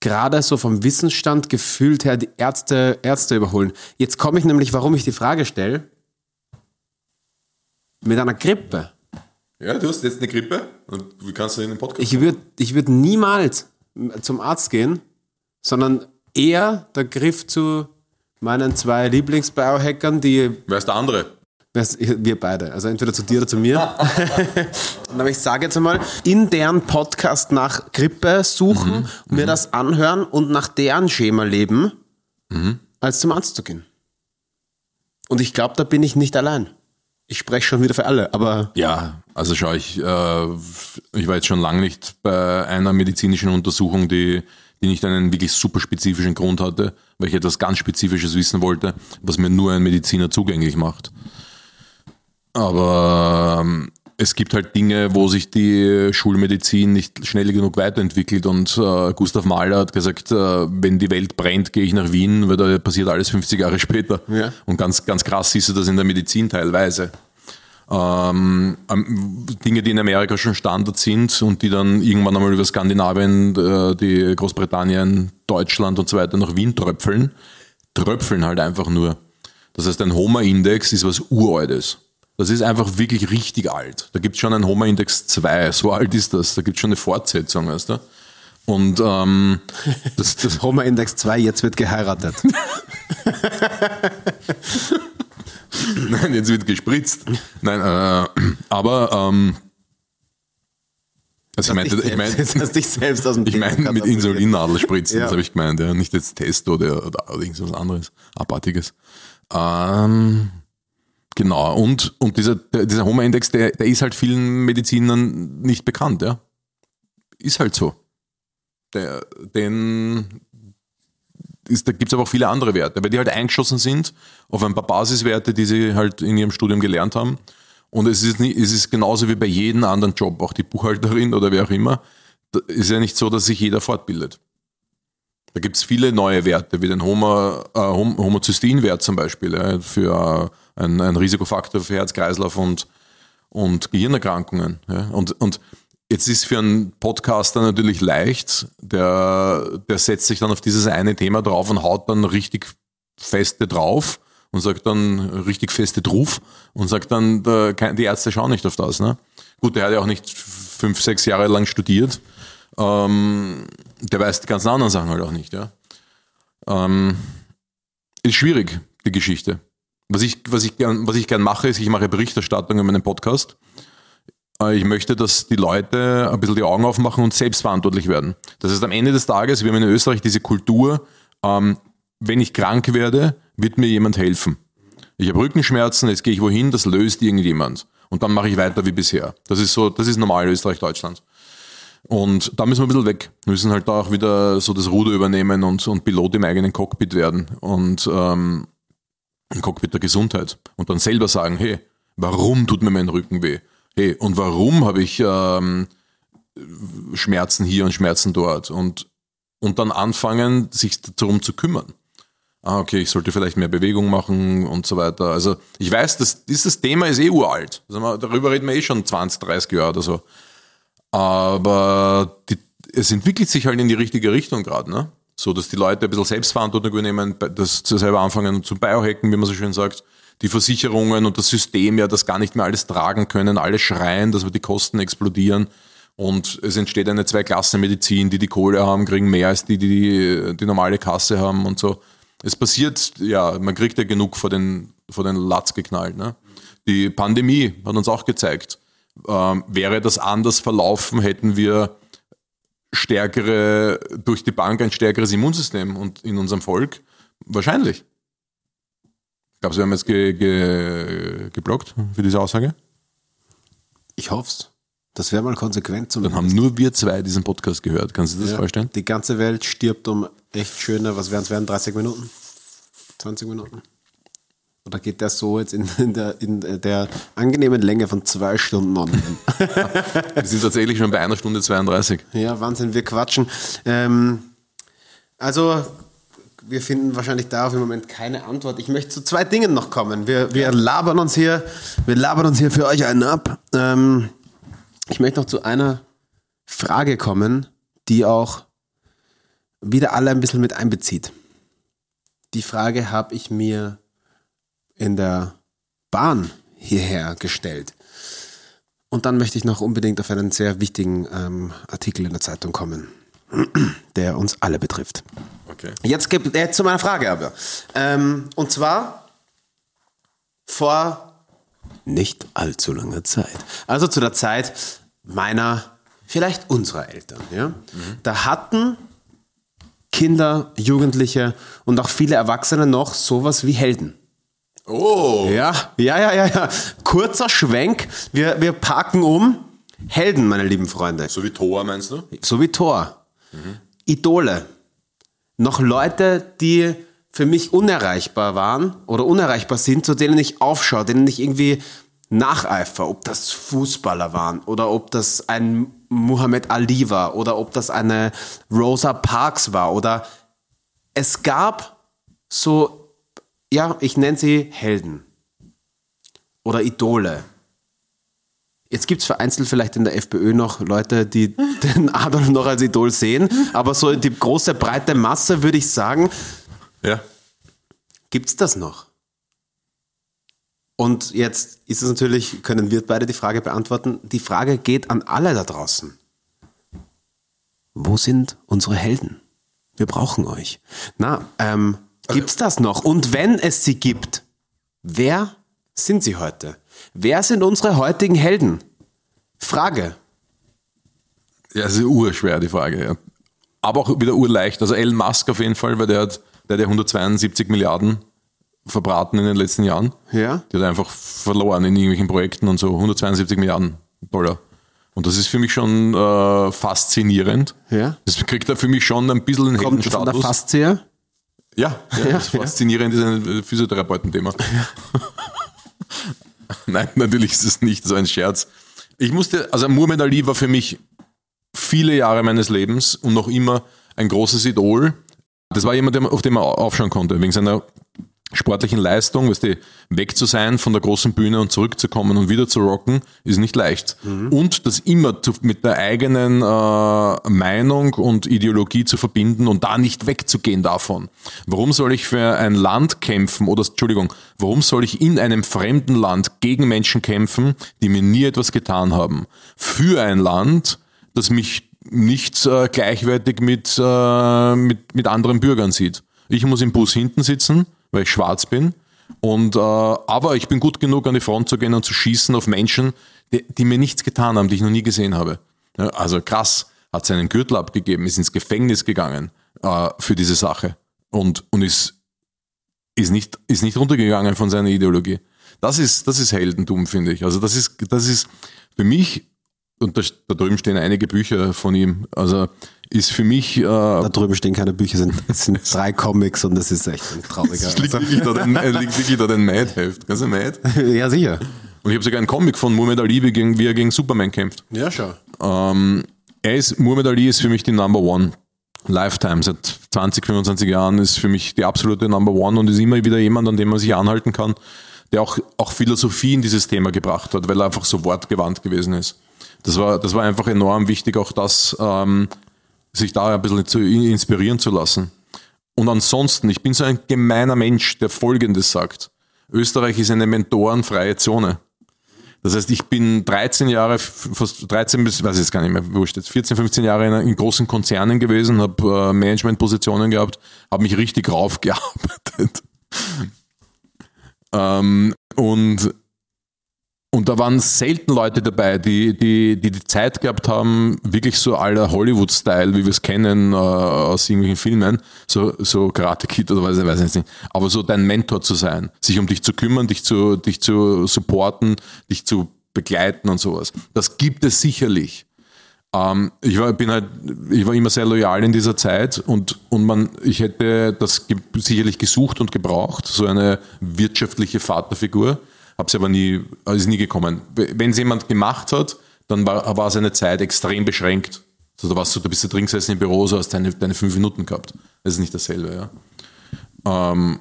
A: gerade so vom Wissensstand gefühlt her die Ärzte, Ärzte überholen. Jetzt komme ich nämlich, warum ich die Frage stelle, mit einer Grippe.
B: Ja, du hast jetzt eine Grippe und wie kannst du in den Podcast?
A: Ich würde ich würd niemals zum Arzt gehen, sondern eher der Griff zu meinen zwei Lieblingsbiohackern, die
B: Wer ist der andere?
A: wir beide, also entweder zu dir oder zu mir. Aber ich sage jetzt einmal, in deren Podcast nach Grippe suchen,
B: Mhm.
A: mir das anhören und nach deren Schema leben,
B: Mhm.
A: als zum Arzt zu gehen. Und ich glaube, da bin ich nicht allein. Ich spreche schon wieder für alle, aber
B: Ja, also schau, ich, äh, ich war jetzt schon lange nicht bei einer medizinischen Untersuchung, die, die nicht einen wirklich super spezifischen Grund hatte, weil ich etwas ganz Spezifisches wissen wollte, was mir nur ein Mediziner zugänglich macht. Aber ähm, es gibt halt Dinge, wo sich die Schulmedizin nicht schnell genug weiterentwickelt und äh, Gustav Mahler hat gesagt, äh, wenn die Welt brennt, gehe ich nach Wien, weil da passiert alles 50 Jahre später.
A: Ja.
B: Und ganz, ganz krass siehst du das in der Medizin teilweise. Ähm, Dinge, die in Amerika schon Standard sind und die dann irgendwann einmal über Skandinavien, äh, die Großbritannien, Deutschland und so weiter nach Wien tröpfeln, tröpfeln halt einfach nur. Das heißt, ein Homer-Index ist was Uraltes. Das ist einfach wirklich richtig alt. Da gibt es schon einen Homer-Index 2, so alt ist das. Da gibt es schon eine Fortsetzung, weißt du? Und ähm, das, das,
A: Homer Index 2, jetzt wird geheiratet.
B: Nein, jetzt wird gespritzt. Nein, äh, aber ähm, also ich meinte, ich
A: dem
B: ich
A: Thema
B: meine mit. Insulinnadel spritzen,
A: Ja.
B: das habe ich gemeint, ja. Nicht jetzt Testo oder, oder, oder irgendwas anderes, abartiges. Ähm, genau, und, und dieser, dieser Homer-Index, der, der ist halt vielen Medizinern nicht bekannt, ja. Ist halt so. Der, den, ist, da gibt es aber auch viele andere Werte, weil die halt eingeschossen sind auf ein paar Basiswerte, die sie halt in ihrem Studium gelernt haben. Und es ist, nicht, es ist genauso wie bei jedem anderen Job, auch die Buchhalterin oder wer auch immer, da ist ja nicht so, dass sich jeder fortbildet. Da gibt es viele neue Werte, wie den äh, Hom- Homozystein-Wert zum Beispiel, für äh, ein, ein Risikofaktor für Herz-Kreislauf und, und Gehirnerkrankungen. Und, und jetzt ist für einen Podcaster natürlich leicht, der, der setzt sich dann auf dieses eine Thema drauf und haut dann richtig feste drauf und sagt dann richtig feste drauf und sagt dann, die Ärzte schauen nicht auf das. Ne? Gut, der hat ja auch nicht fünf, sechs Jahre lang studiert. Ähm, der weiß die ganzen anderen Sachen halt auch nicht. Ja? Ähm, ist schwierig, die Geschichte. Was ich, was, ich gern, was ich gern mache, ist, ich mache Berichterstattung in meinem Podcast. Äh, Ich möchte, dass die Leute ein bisschen die Augen aufmachen und selbstverantwortlich werden. Das heißt, am Ende des Tages, wir haben in Österreich diese Kultur, ähm, wenn ich krank werde, wird mir jemand helfen. Ich habe Rückenschmerzen, jetzt gehe ich wohin, das löst irgendjemand. Und dann mache ich weiter wie bisher. Das ist so, das ist normal Österreich, Deutschland. Und da müssen wir ein bisschen weg. Wir müssen halt da auch wieder so das Ruder übernehmen und, und Pilot im eigenen Cockpit werden. Und ähm, ein Cockpit der Gesundheit. Und dann selber sagen, hey, warum tut mir mein Rücken weh? Hey, und warum habe ich ähm, Schmerzen hier und Schmerzen dort? Und, und dann anfangen, sich darum zu kümmern. Ah, okay, ich sollte vielleicht mehr Bewegung machen und so weiter. Also ich weiß, das, dieses Thema ist eh uralt. Also darüber reden wir eh schon 20, 30 Jahre oder so. Aber die, es entwickelt sich halt in die richtige Richtung gerade, ne? So, dass die Leute ein bisschen Selbstverantwortung übernehmen, sie selber anfangen zu biohacken, wie man so schön sagt. Die Versicherungen und das System ja das gar nicht mehr alles tragen können, alle schreien, dass wir die Kosten explodieren. Und es entsteht eine Zweiklassenmedizin, die die Kohle haben, kriegen mehr als die, die die, die normale Kasse haben und so. Es passiert, ja, man kriegt ja genug vor den, vor den Latz geknallt. Ne? Die Pandemie hat uns auch gezeigt, ähm, wäre das anders verlaufen, hätten wir stärkere, durch die Bank ein stärkeres Immunsystem und in unserem Volk? Wahrscheinlich. Glaubst du, wir haben jetzt ge, ge, geblockt für diese Aussage?
A: Ich hoff's. Das wäre mal konsequent
B: Dann
A: zumindest.
B: haben nur wir zwei diesen Podcast gehört. Kannst du dir das
A: Ja,
B: vorstellen?
A: Die ganze Welt stirbt um echt schöne, was werden es werden, 30 Minuten? 20 Minuten? Oder geht der so jetzt in, in, der, in der angenehmen Länge von zwei Stunden online?
B: Wir sind tatsächlich schon bei einer Stunde 32.
A: ja, Wahnsinn, wir quatschen. Ähm, also, wir finden wahrscheinlich darauf im Moment keine Antwort. Ich möchte zu zwei Dingen noch kommen. Wir, wir labern uns hier, wir labern uns hier für euch einen ab. Ähm, ich möchte noch zu einer Frage kommen, die auch wieder alle ein bisschen mit einbezieht. Die Frage habe ich mir in der Bahn hierher gestellt. Und dann möchte ich noch unbedingt auf einen sehr wichtigen ähm, Artikel in der Zeitung kommen. der uns alle betrifft.
B: Okay.
A: Jetzt, gibt, jetzt zu meiner Frage aber. Ähm, und zwar vor nicht allzu langer Zeit. Also zu der Zeit meiner, vielleicht unserer Eltern. Ja? Da hatten Kinder, Jugendliche und auch viele Erwachsene noch sowas wie Helden.
B: Oh,
A: Ja, ja, ja, ja, ja. Kurzer Schwenk. Wir, wir parken um. Helden, meine lieben Freunde.
B: so wie Thor meinst du?
A: So wie Thor. Idole. Noch Leute, die für mich unerreichbar waren oder unerreichbar sind, zu denen ich aufschaue, denen ich irgendwie nacheifer. Ob das Fußballer waren oder ob das ein Muhammad Ali war oder ob das eine Rosa Parks war oder es gab so, ja, ich nenne sie Helden oder Idole. Jetzt gibt es vereinzelt vielleicht in der FPÖ noch Leute, die den Adolf noch als Idol sehen, aber so die große breite Masse würde ich sagen,
B: Ja.
A: gibt es das noch? Und jetzt ist es natürlich, können wir beide die Frage beantworten. Die Frage geht an alle da draußen. Wo sind unsere Helden? Wir brauchen euch. Na, ähm, gibt's das noch? Und wenn es sie gibt, wer sind sie heute? Wer sind unsere heutigen Helden? Frage.
B: Ja, es ist urschwer, die Frage. Ja. Aber auch wieder urleicht. Also Elon Musk auf jeden Fall, weil der hat, der hat ja 172 Milliarden verbraten in den letzten Jahren.
A: Ja?
B: Die hat einfach verloren in irgendwelchen Projekten und so. 172 Milliarden Dollar. Und das ist für mich schon äh, faszinierend.
A: Ja.
B: Das kriegt er für mich schon ein bisschen einen
A: Kommt von der
B: Heldenstatus. Ja, ja, das
A: ja.
B: faszinierend ist ein äh, Physiotherapeutenthema. Nein, natürlich ist es nicht so ein Scherz. Ich musste, also Muhammad Ali war für mich viele Jahre meines Lebens und noch immer ein großes Idol. Das war jemand, auf den man aufschauen konnte, wegen seiner sportlichen Leistung, weißt du, weg zu sein von der großen Bühne und zurückzukommen und wieder zu rocken, ist nicht leicht. Und das immer zu, mit der eigenen äh, Meinung und Ideologie zu verbinden und da nicht wegzugehen davon. Warum soll ich für ein Land kämpfen oder, Entschuldigung, warum soll ich in einem fremden Land gegen Menschen kämpfen, die mir nie etwas getan haben? Für ein Land, das mich nicht äh, gleichwertig mit, äh, mit, mit anderen Bürgern sieht. Ich muss im Bus hinten sitzen, weil ich schwarz bin. Und, äh, aber ich bin gut genug, an die Front zu gehen und zu schießen auf Menschen, die, die mir nichts getan haben, die ich noch nie gesehen habe. Ja, also krass, hat seinen Gürtel abgegeben, ist ins Gefängnis gegangen äh, für diese Sache und, und ist, ist, nicht, ist nicht runtergegangen von seiner Ideologie. Das ist, das ist Heldentum, finde ich. Also das ist, das ist für mich, und da, da drüben stehen einige Bücher von ihm, also ist für mich äh,
A: Da drüben stehen keine Bücher, es sind, sind drei Comics und das ist echt ein trauriger.
B: Es liegt wirklich da dein, äh, liegt wirklich da dein Mad-Heft. Kannst du Mad?
A: ja, sicher.
B: Und ich habe sogar einen Comic von Muhammad Ali, gegen, wie er gegen Superman kämpft.
A: Ja, schau.
B: Ähm, er ist, Muhammad Ali ist für mich die Number One. Lifetime, seit 20, 25 Jahren ist für mich die absolute Number One und ist immer wieder jemand, an dem man sich anhalten kann, der auch, auch Philosophie in dieses Thema gebracht hat, weil er einfach so wortgewandt gewesen ist. Das war, das war einfach enorm wichtig, auch das, ähm, sich da ein bisschen zu inspirieren zu lassen. Und ansonsten, ich bin so ein gemeiner Mensch, der Folgendes sagt. Österreich ist eine mentorenfreie Zone. Das heißt, ich bin 13 Jahre, fast 13 bis, weiß ich jetzt gar nicht mehr, wurscht jetzt, 14, 15 Jahre in, in großen Konzernen gewesen, habe äh, Managementpositionen gehabt, habe mich richtig raufgearbeitet. ähm, und, und da waren selten Leute dabei, die die, die, die Zeit gehabt haben, wirklich so aller Hollywood-Style, wie wir es kennen äh, aus irgendwelchen Filmen, so, so Karate Kid oder weiß weiß ich nicht, aber so dein Mentor zu sein, sich um dich zu kümmern, dich zu, dich zu supporten, dich zu begleiten und sowas. Das gibt es sicherlich. Ähm, ich war, bin halt, ich war immer sehr loyal in dieser Zeit und, und man, ich hätte das sicherlich gesucht und gebraucht, so eine wirtschaftliche Vaterfigur. Habe sie aber nie, also ist nie gekommen. Wenn es jemand gemacht hat, dann war, war seine Zeit extrem beschränkt. Also da warst du, da bist du drin gesessen im Büro, so hast deine, deine fünf Minuten gehabt. Das ist nicht dasselbe, ja. Ähm,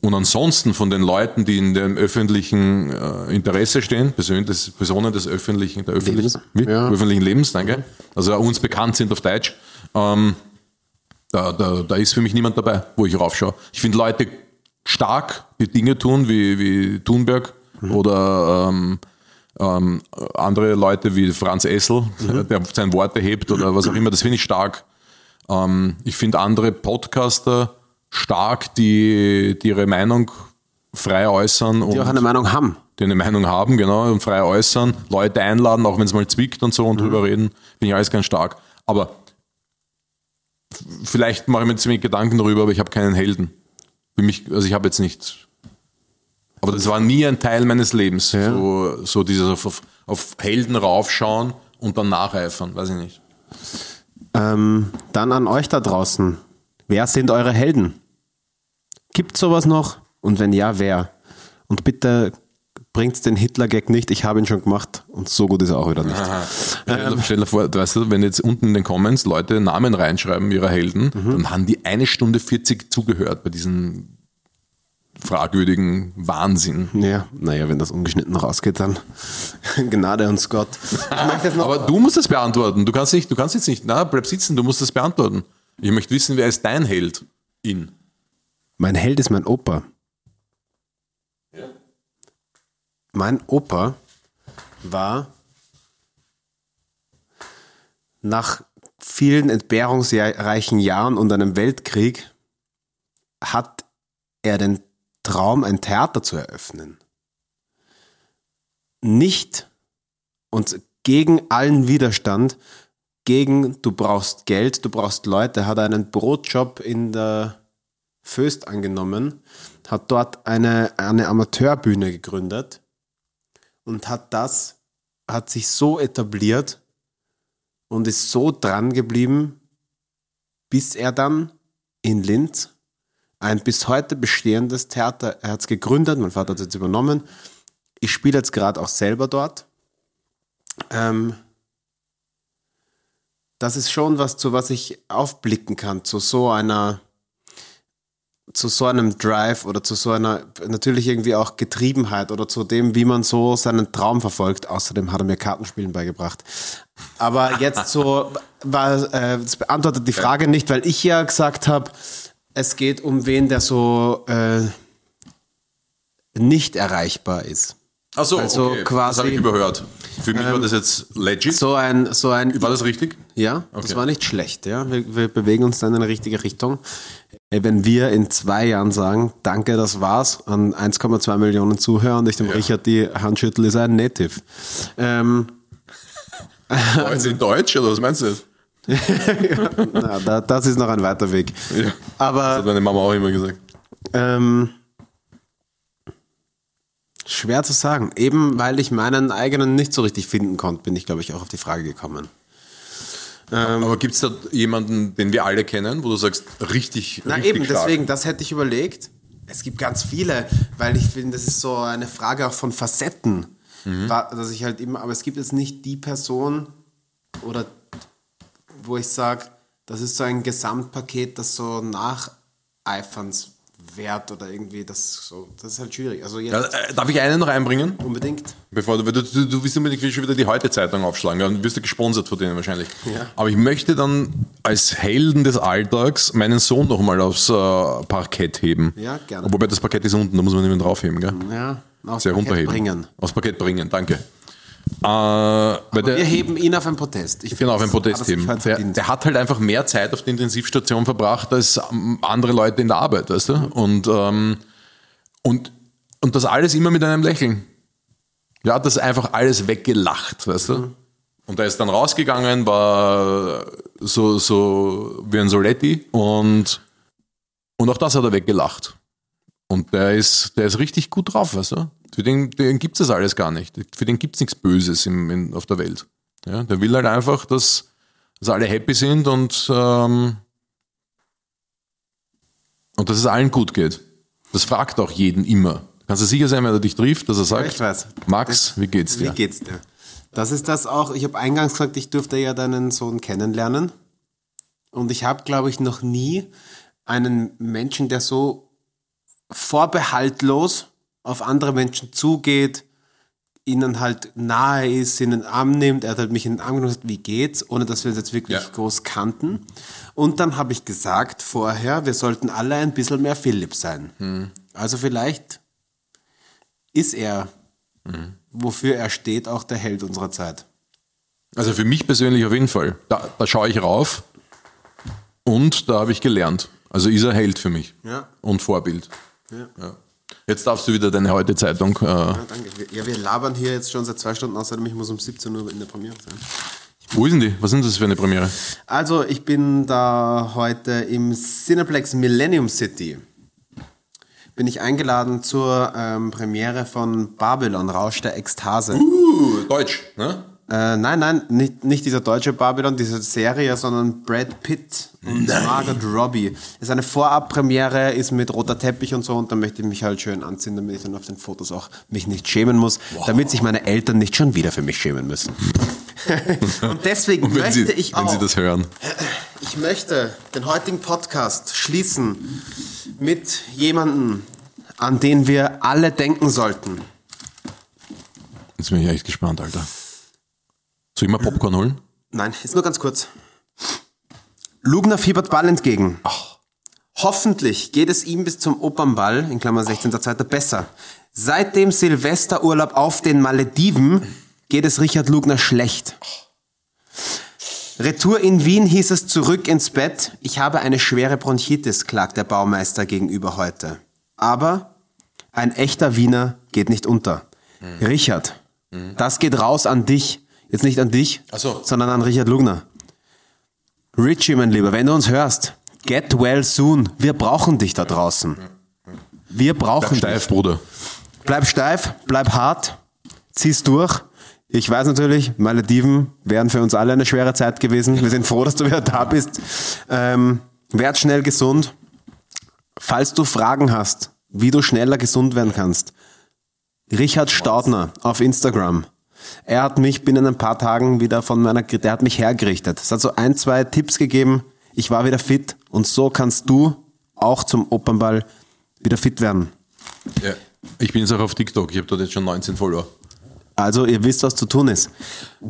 B: und ansonsten von den Leuten, die in dem öffentlichen äh, Interesse stehen, Person, des, Personen des öffentlichen, der öffentlichen,
A: Lebens. Ja.
B: öffentlichen Lebens, danke, also uns bekannt sind auf Deutsch, ähm, da, da, da ist für mich niemand dabei, wo ich raufschaue. Ich finde Leute stark, die Dinge tun, wie, wie Thunberg oder ähm, ähm, andere Leute wie Franz Essel,
A: Mhm.
B: der sein Wort erhebt oder was auch immer, das finde ich stark. Ähm, ich finde andere Podcaster stark, die, die ihre Meinung frei äußern und
A: Die auch eine Meinung haben.
B: die eine Meinung haben, genau, und frei äußern, Leute einladen, auch wenn es mal zwickt und so und drüber reden, finde ich alles ganz stark. Aber vielleicht mache ich mir ziemlich Gedanken darüber, aber ich habe keinen Helden. Für mich, also ich habe jetzt nicht. Aber das war nie ein Teil meines Lebens. So, so dieses auf, auf, auf Helden raufschauen und dann nacheifern, weiß ich nicht.
A: Ähm, dann an euch da draußen. Wer sind eure Helden? Gibt sowas noch? Und wenn ja, wer? Und bitte bringt den Hitler-Gag nicht, ich habe ihn schon gemacht und so gut ist er auch wieder nicht.
B: Stell, dir- stell dir vor, du weißt, du, wenn jetzt unten in den Comments Leute Namen reinschreiben ihrer Helden, dann haben die eine Stunde 40 zugehört bei diesem fragwürdigen Wahnsinn.
A: Ja, naja, wenn das ungeschnitten rausgeht, dann Gnade uns Gott.
B: Aber du musst das beantworten. Du kannst nicht, du kannst jetzt nicht, na, bleib sitzen, du musst das beantworten. Ich möchte wissen, wer ist dein Held in?
A: mein Held ist mein Opa. Mein Opa war nach vielen entbehrungsreichen Jahren und einem Weltkrieg hat er den Traum, ein Theater zu eröffnen. Nicht und gegen allen Widerstand, gegen du brauchst Geld, du brauchst Leute, hat er einen Brotjob in der Föst angenommen, hat dort eine, eine Amateurbühne gegründet und hat das, hat sich so etabliert und ist so dran geblieben, bis er dann in Linz ein bis heute bestehendes Theater, er hat es gegründet, mein Vater hat es jetzt übernommen. Ich spiele jetzt gerade auch selber dort. Ähm, das ist schon was, zu was ich aufblicken kann, zu so einer, zu so einem Drive oder zu so einer natürlich irgendwie auch Getriebenheit oder zu dem, wie man so seinen Traum verfolgt. Außerdem hat er mir Kartenspielen beigebracht. Aber jetzt so, war, äh, das beantwortet die Frage nicht, weil ich ja gesagt habe, es geht um wen, der so äh, nicht erreichbar ist.
B: Achso,
A: Also
B: okay.
A: quasi-
B: Das habe ich überhört. Für mich war das jetzt legit.
A: So ein, so ein
B: War das richtig?
A: Ja,
B: Okay.
A: das war nicht schlecht. Ja, wir, wir bewegen uns dann in eine richtige Richtung. Wenn wir in zwei Jahren sagen, danke, das war's, an 1,2 Millionen Zuhörer und ich dem Richard die Hand schüttel, ist er ein Native. Ähm,
B: Also in Deutsch oder was meinst du? jetzt?
A: na, da, das ist noch ein weiter Weg.
B: Ja. Das
A: Aber
B: hat meine Mama auch immer gesagt.
A: ähm, schwer zu sagen. Eben weil ich meinen eigenen nicht so richtig finden konnte, bin ich, glaube ich, auch auf die Frage gekommen.
B: Aber gibt es da jemanden, den wir alle kennen, wo du sagst, richtig,
A: Na
B: richtig
A: eben,
B: stark?
A: deswegen, das hätte ich überlegt. Es gibt ganz viele, weil ich finde, das ist so eine Frage auch von Facetten. Wa- Dass ich halt immer, aber es gibt jetzt nicht die Person oder wo ich sage, das ist so ein Gesamtpaket, das so nacheifernswert oder irgendwie das so, das ist halt schwierig. Also jetzt
B: Ja, äh, darf ich einen noch einbringen?
A: unbedingt.
B: Bevor du, du, du, du willst unbedingt schon wieder die Heute-Zeitung aufschlagen, dann wirst du gesponsert von denen wahrscheinlich.
A: Ja.
B: Aber ich möchte dann als Helden des Alltags meinen Sohn nochmal aufs äh, Parkett heben.
A: Ja, gerne.
B: Wobei das Parkett ist unten, da muss man nicht mehr draufheben, gell?
A: Ja, aufs
B: Sehr
A: Parkett
B: runterheben.
A: bringen.
B: Aufs Parkett bringen, danke. Äh, der,
A: Wir heben ihn auf ein Podest. Ich
B: Genau, auf ein
A: finde,
B: Podest
A: das hat er sich
B: heben. Der, der hat halt einfach mehr Zeit auf der Intensivstation verbracht als ähm, andere Leute in der Arbeit, weißt du? Und, ähm, und, und das alles immer mit einem Lächeln. Ja, hat das einfach alles weggelacht, weißt du? Und er ist dann rausgegangen, war so, so wie ein Soletti und, und auch das hat er weggelacht. Und der ist, der ist richtig gut drauf, weißt du? Für den, den gibt es das alles gar nicht. Für den gibt es nichts Böses im, in, auf der Welt. Ja, der will halt einfach, dass, dass alle happy sind und, ähm, und dass es allen gut geht. Das fragt auch jeden immer. Kannst du sicher sein, wenn er dich trifft, dass er sagt,
A: weiß.
B: Max, wie geht's
A: Wie
B: dir?
A: geht's dir? Das ist das auch. Ich habe eingangs gesagt, ich durfte ja deinen Sohn kennenlernen. Und ich habe, glaube ich, noch nie einen Menschen, der so vorbehaltlos auf andere Menschen zugeht, ihnen halt nahe ist, in den Arm nimmt. Er hat halt mich in den Arm genommen und gesagt, wie geht's, ohne dass wir uns jetzt wirklich
B: Ja.
A: groß kannten. Und dann habe ich gesagt vorher, wir sollten alle ein bisschen mehr Philipp sein. Also vielleicht ist er wofür er steht, auch der Held unserer Zeit.
B: Also für mich persönlich auf jeden Fall. Da, da schaue ich rauf und da habe ich gelernt. Also ist er Held für mich
A: Ja.
B: und Vorbild.
A: Ja.
B: Ja. Jetzt darfst du wieder deine heute Zeitung. Äh,
A: Ja, danke. Ja, wir labern hier jetzt schon seit zwei Stunden, außerdem ich muss um 17 Uhr in der Premiere sein.
B: wo ist denn die? Was sind das für eine Premiere?
A: Also, ich bin da heute im Cineplex Millennium City. Bin ich eingeladen zur ähm, Premiere von Babylon, Rausch der Ekstase.
B: Uh, Deutsch, ne?
A: Äh, nein, nein, nicht, nicht dieser deutsche Babylon, diese Serie, sondern Brad Pitt und Margot Robbie. Ist eine Vorabpremiere, ist mit roter Teppich und so und da möchte ich mich halt schön anziehen, damit ich dann auf den Fotos auch mich nicht schämen muss, damit sich meine Eltern nicht schon wieder für mich schämen müssen. und deswegen
B: Und wenn,
A: möchte
B: Sie,
A: ich
B: wenn
A: auch,
B: Sie das hören.
A: ich möchte den heutigen Podcast schließen mit jemandem, an den wir alle denken sollten.
B: Jetzt bin ich echt gespannt, Alter. Soll ich mal Popcorn holen?
A: Nein, ist nur ganz kurz. Lugner fiebert Ball entgegen. Hoffentlich geht es ihm bis zum Opernball, in Klammern 16.2. besser. Seit dem Silvesterurlaub auf den Malediven geht es Richard Lugner schlecht. Retour in Wien hieß es zurück ins Bett. Ich habe eine schwere Bronchitis, klagt der Baumeister gegenüber heute. Aber ein echter Wiener geht nicht unter. Richard, das geht raus an dich. Jetzt nicht an dich,
B: Ach so.
A: sondern an Richard Lugner. Richie, mein Lieber, wenn du uns hörst, get well soon. Wir brauchen dich da draußen. Wir brauchen dich.
B: Steif, Bruder.
A: Bleib steif, bleib hart, zieh's durch. Ich weiß natürlich, Malediven wären für uns alle eine schwere Zeit gewesen. Wir sind froh, dass du wieder da bist. Ähm, werd schnell gesund. Falls du Fragen hast, wie du schneller gesund werden kannst, Richard Staudner auf Instagram. Er hat mich binnen ein paar Tagen wieder von meiner, der hat mich hergerichtet. Es hat so ein, zwei Tipps gegeben. Ich war wieder fit und so kannst du auch zum Opernball wieder fit werden.
B: Ja. Ich bin jetzt auch auf TikTok. Ich habe dort jetzt schon 19 Follower.
A: Also ihr wisst, was zu tun ist.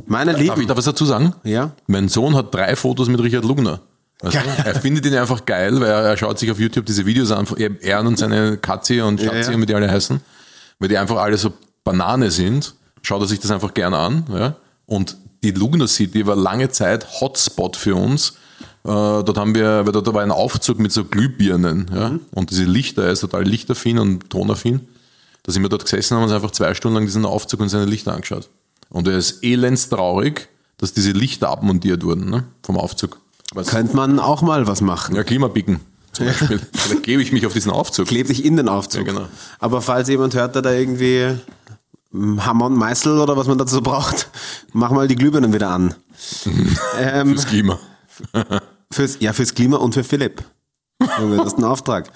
A: Meine
B: Darf ich
A: Lieben,
B: da was dazu sagen?
A: Ja.
B: Mein Sohn hat drei Fotos mit Richard Lugner. Also, er findet ihn einfach geil, weil er, er schaut sich auf YouTube diese Videos an, er und seine Katzi und Schatzi
A: Ja, ja.
B: und wie die alle heißen, weil die einfach alle so Banane sind, schaut er sich das einfach gerne an. Ja? Und die Lugner City war lange Zeit Hotspot für uns. Äh, dort haben wir, weil dort war ein Aufzug mit so Glühbirnen. Ja?
A: Mhm.
B: Und diese Lichter, er ist total lichtaffin und tonaffin. Da sind wir dort gesessen haben uns einfach zwei Stunden lang diesen Aufzug und seine Lichter angeschaut. Und er ist elends traurig, dass diese Lichter abmontiert wurden ne? vom Aufzug. Was?
A: könnte man auch mal was machen.
B: Ja, Klimabicken zum Beispiel. Vielleicht gebe ich mich auf diesen Aufzug.
A: Kleb dich in den Aufzug.
B: Ja, genau.
A: Aber falls jemand hört, der da irgendwie Hammer und Meißel oder was man dazu braucht, mach mal die Glühbirnen wieder an. ähm,
B: Fürs Klima.
A: Fürs, ja, fürs Klima und für Philipp. Das ist ein Auftrag.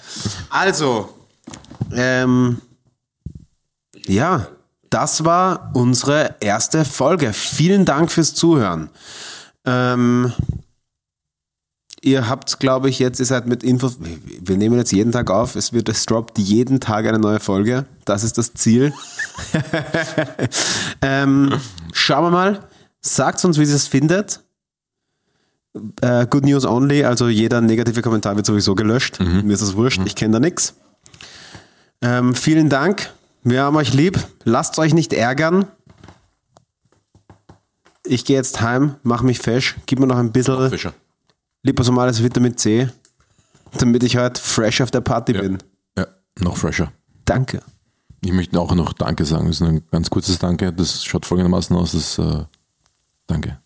A: Also, ähm, ja, das war unsere erste Folge. Vielen Dank fürs Zuhören. Ähm, ihr habt, glaube ich, jetzt, ihr seid mit Infos, wir- nehmen jetzt jeden Tag auf, es wird, es droppt jeden Tag eine neue Folge. Das ist das Ziel. ähm, schauen wir mal. Sagt uns, wie ihr es findet. Äh, good News only, also jeder negative Kommentar wird sowieso gelöscht. Mir ist das wurscht, ich kenne da nichts. Ähm, vielen Dank. Wir haben euch lieb. Lasst euch nicht ärgern. Ich gehe jetzt heim, mach mich fesch, gib mir noch ein bisschen
B: Fischer.
A: Liposomales Vitamin C, damit ich heute fresh auf der Party bin.
B: Ja, noch fresher.
A: Danke.
B: Ich möchte auch noch Danke sagen. Das ist ein ganz kurzes Danke. Das schaut folgendermaßen aus. Das, äh, danke.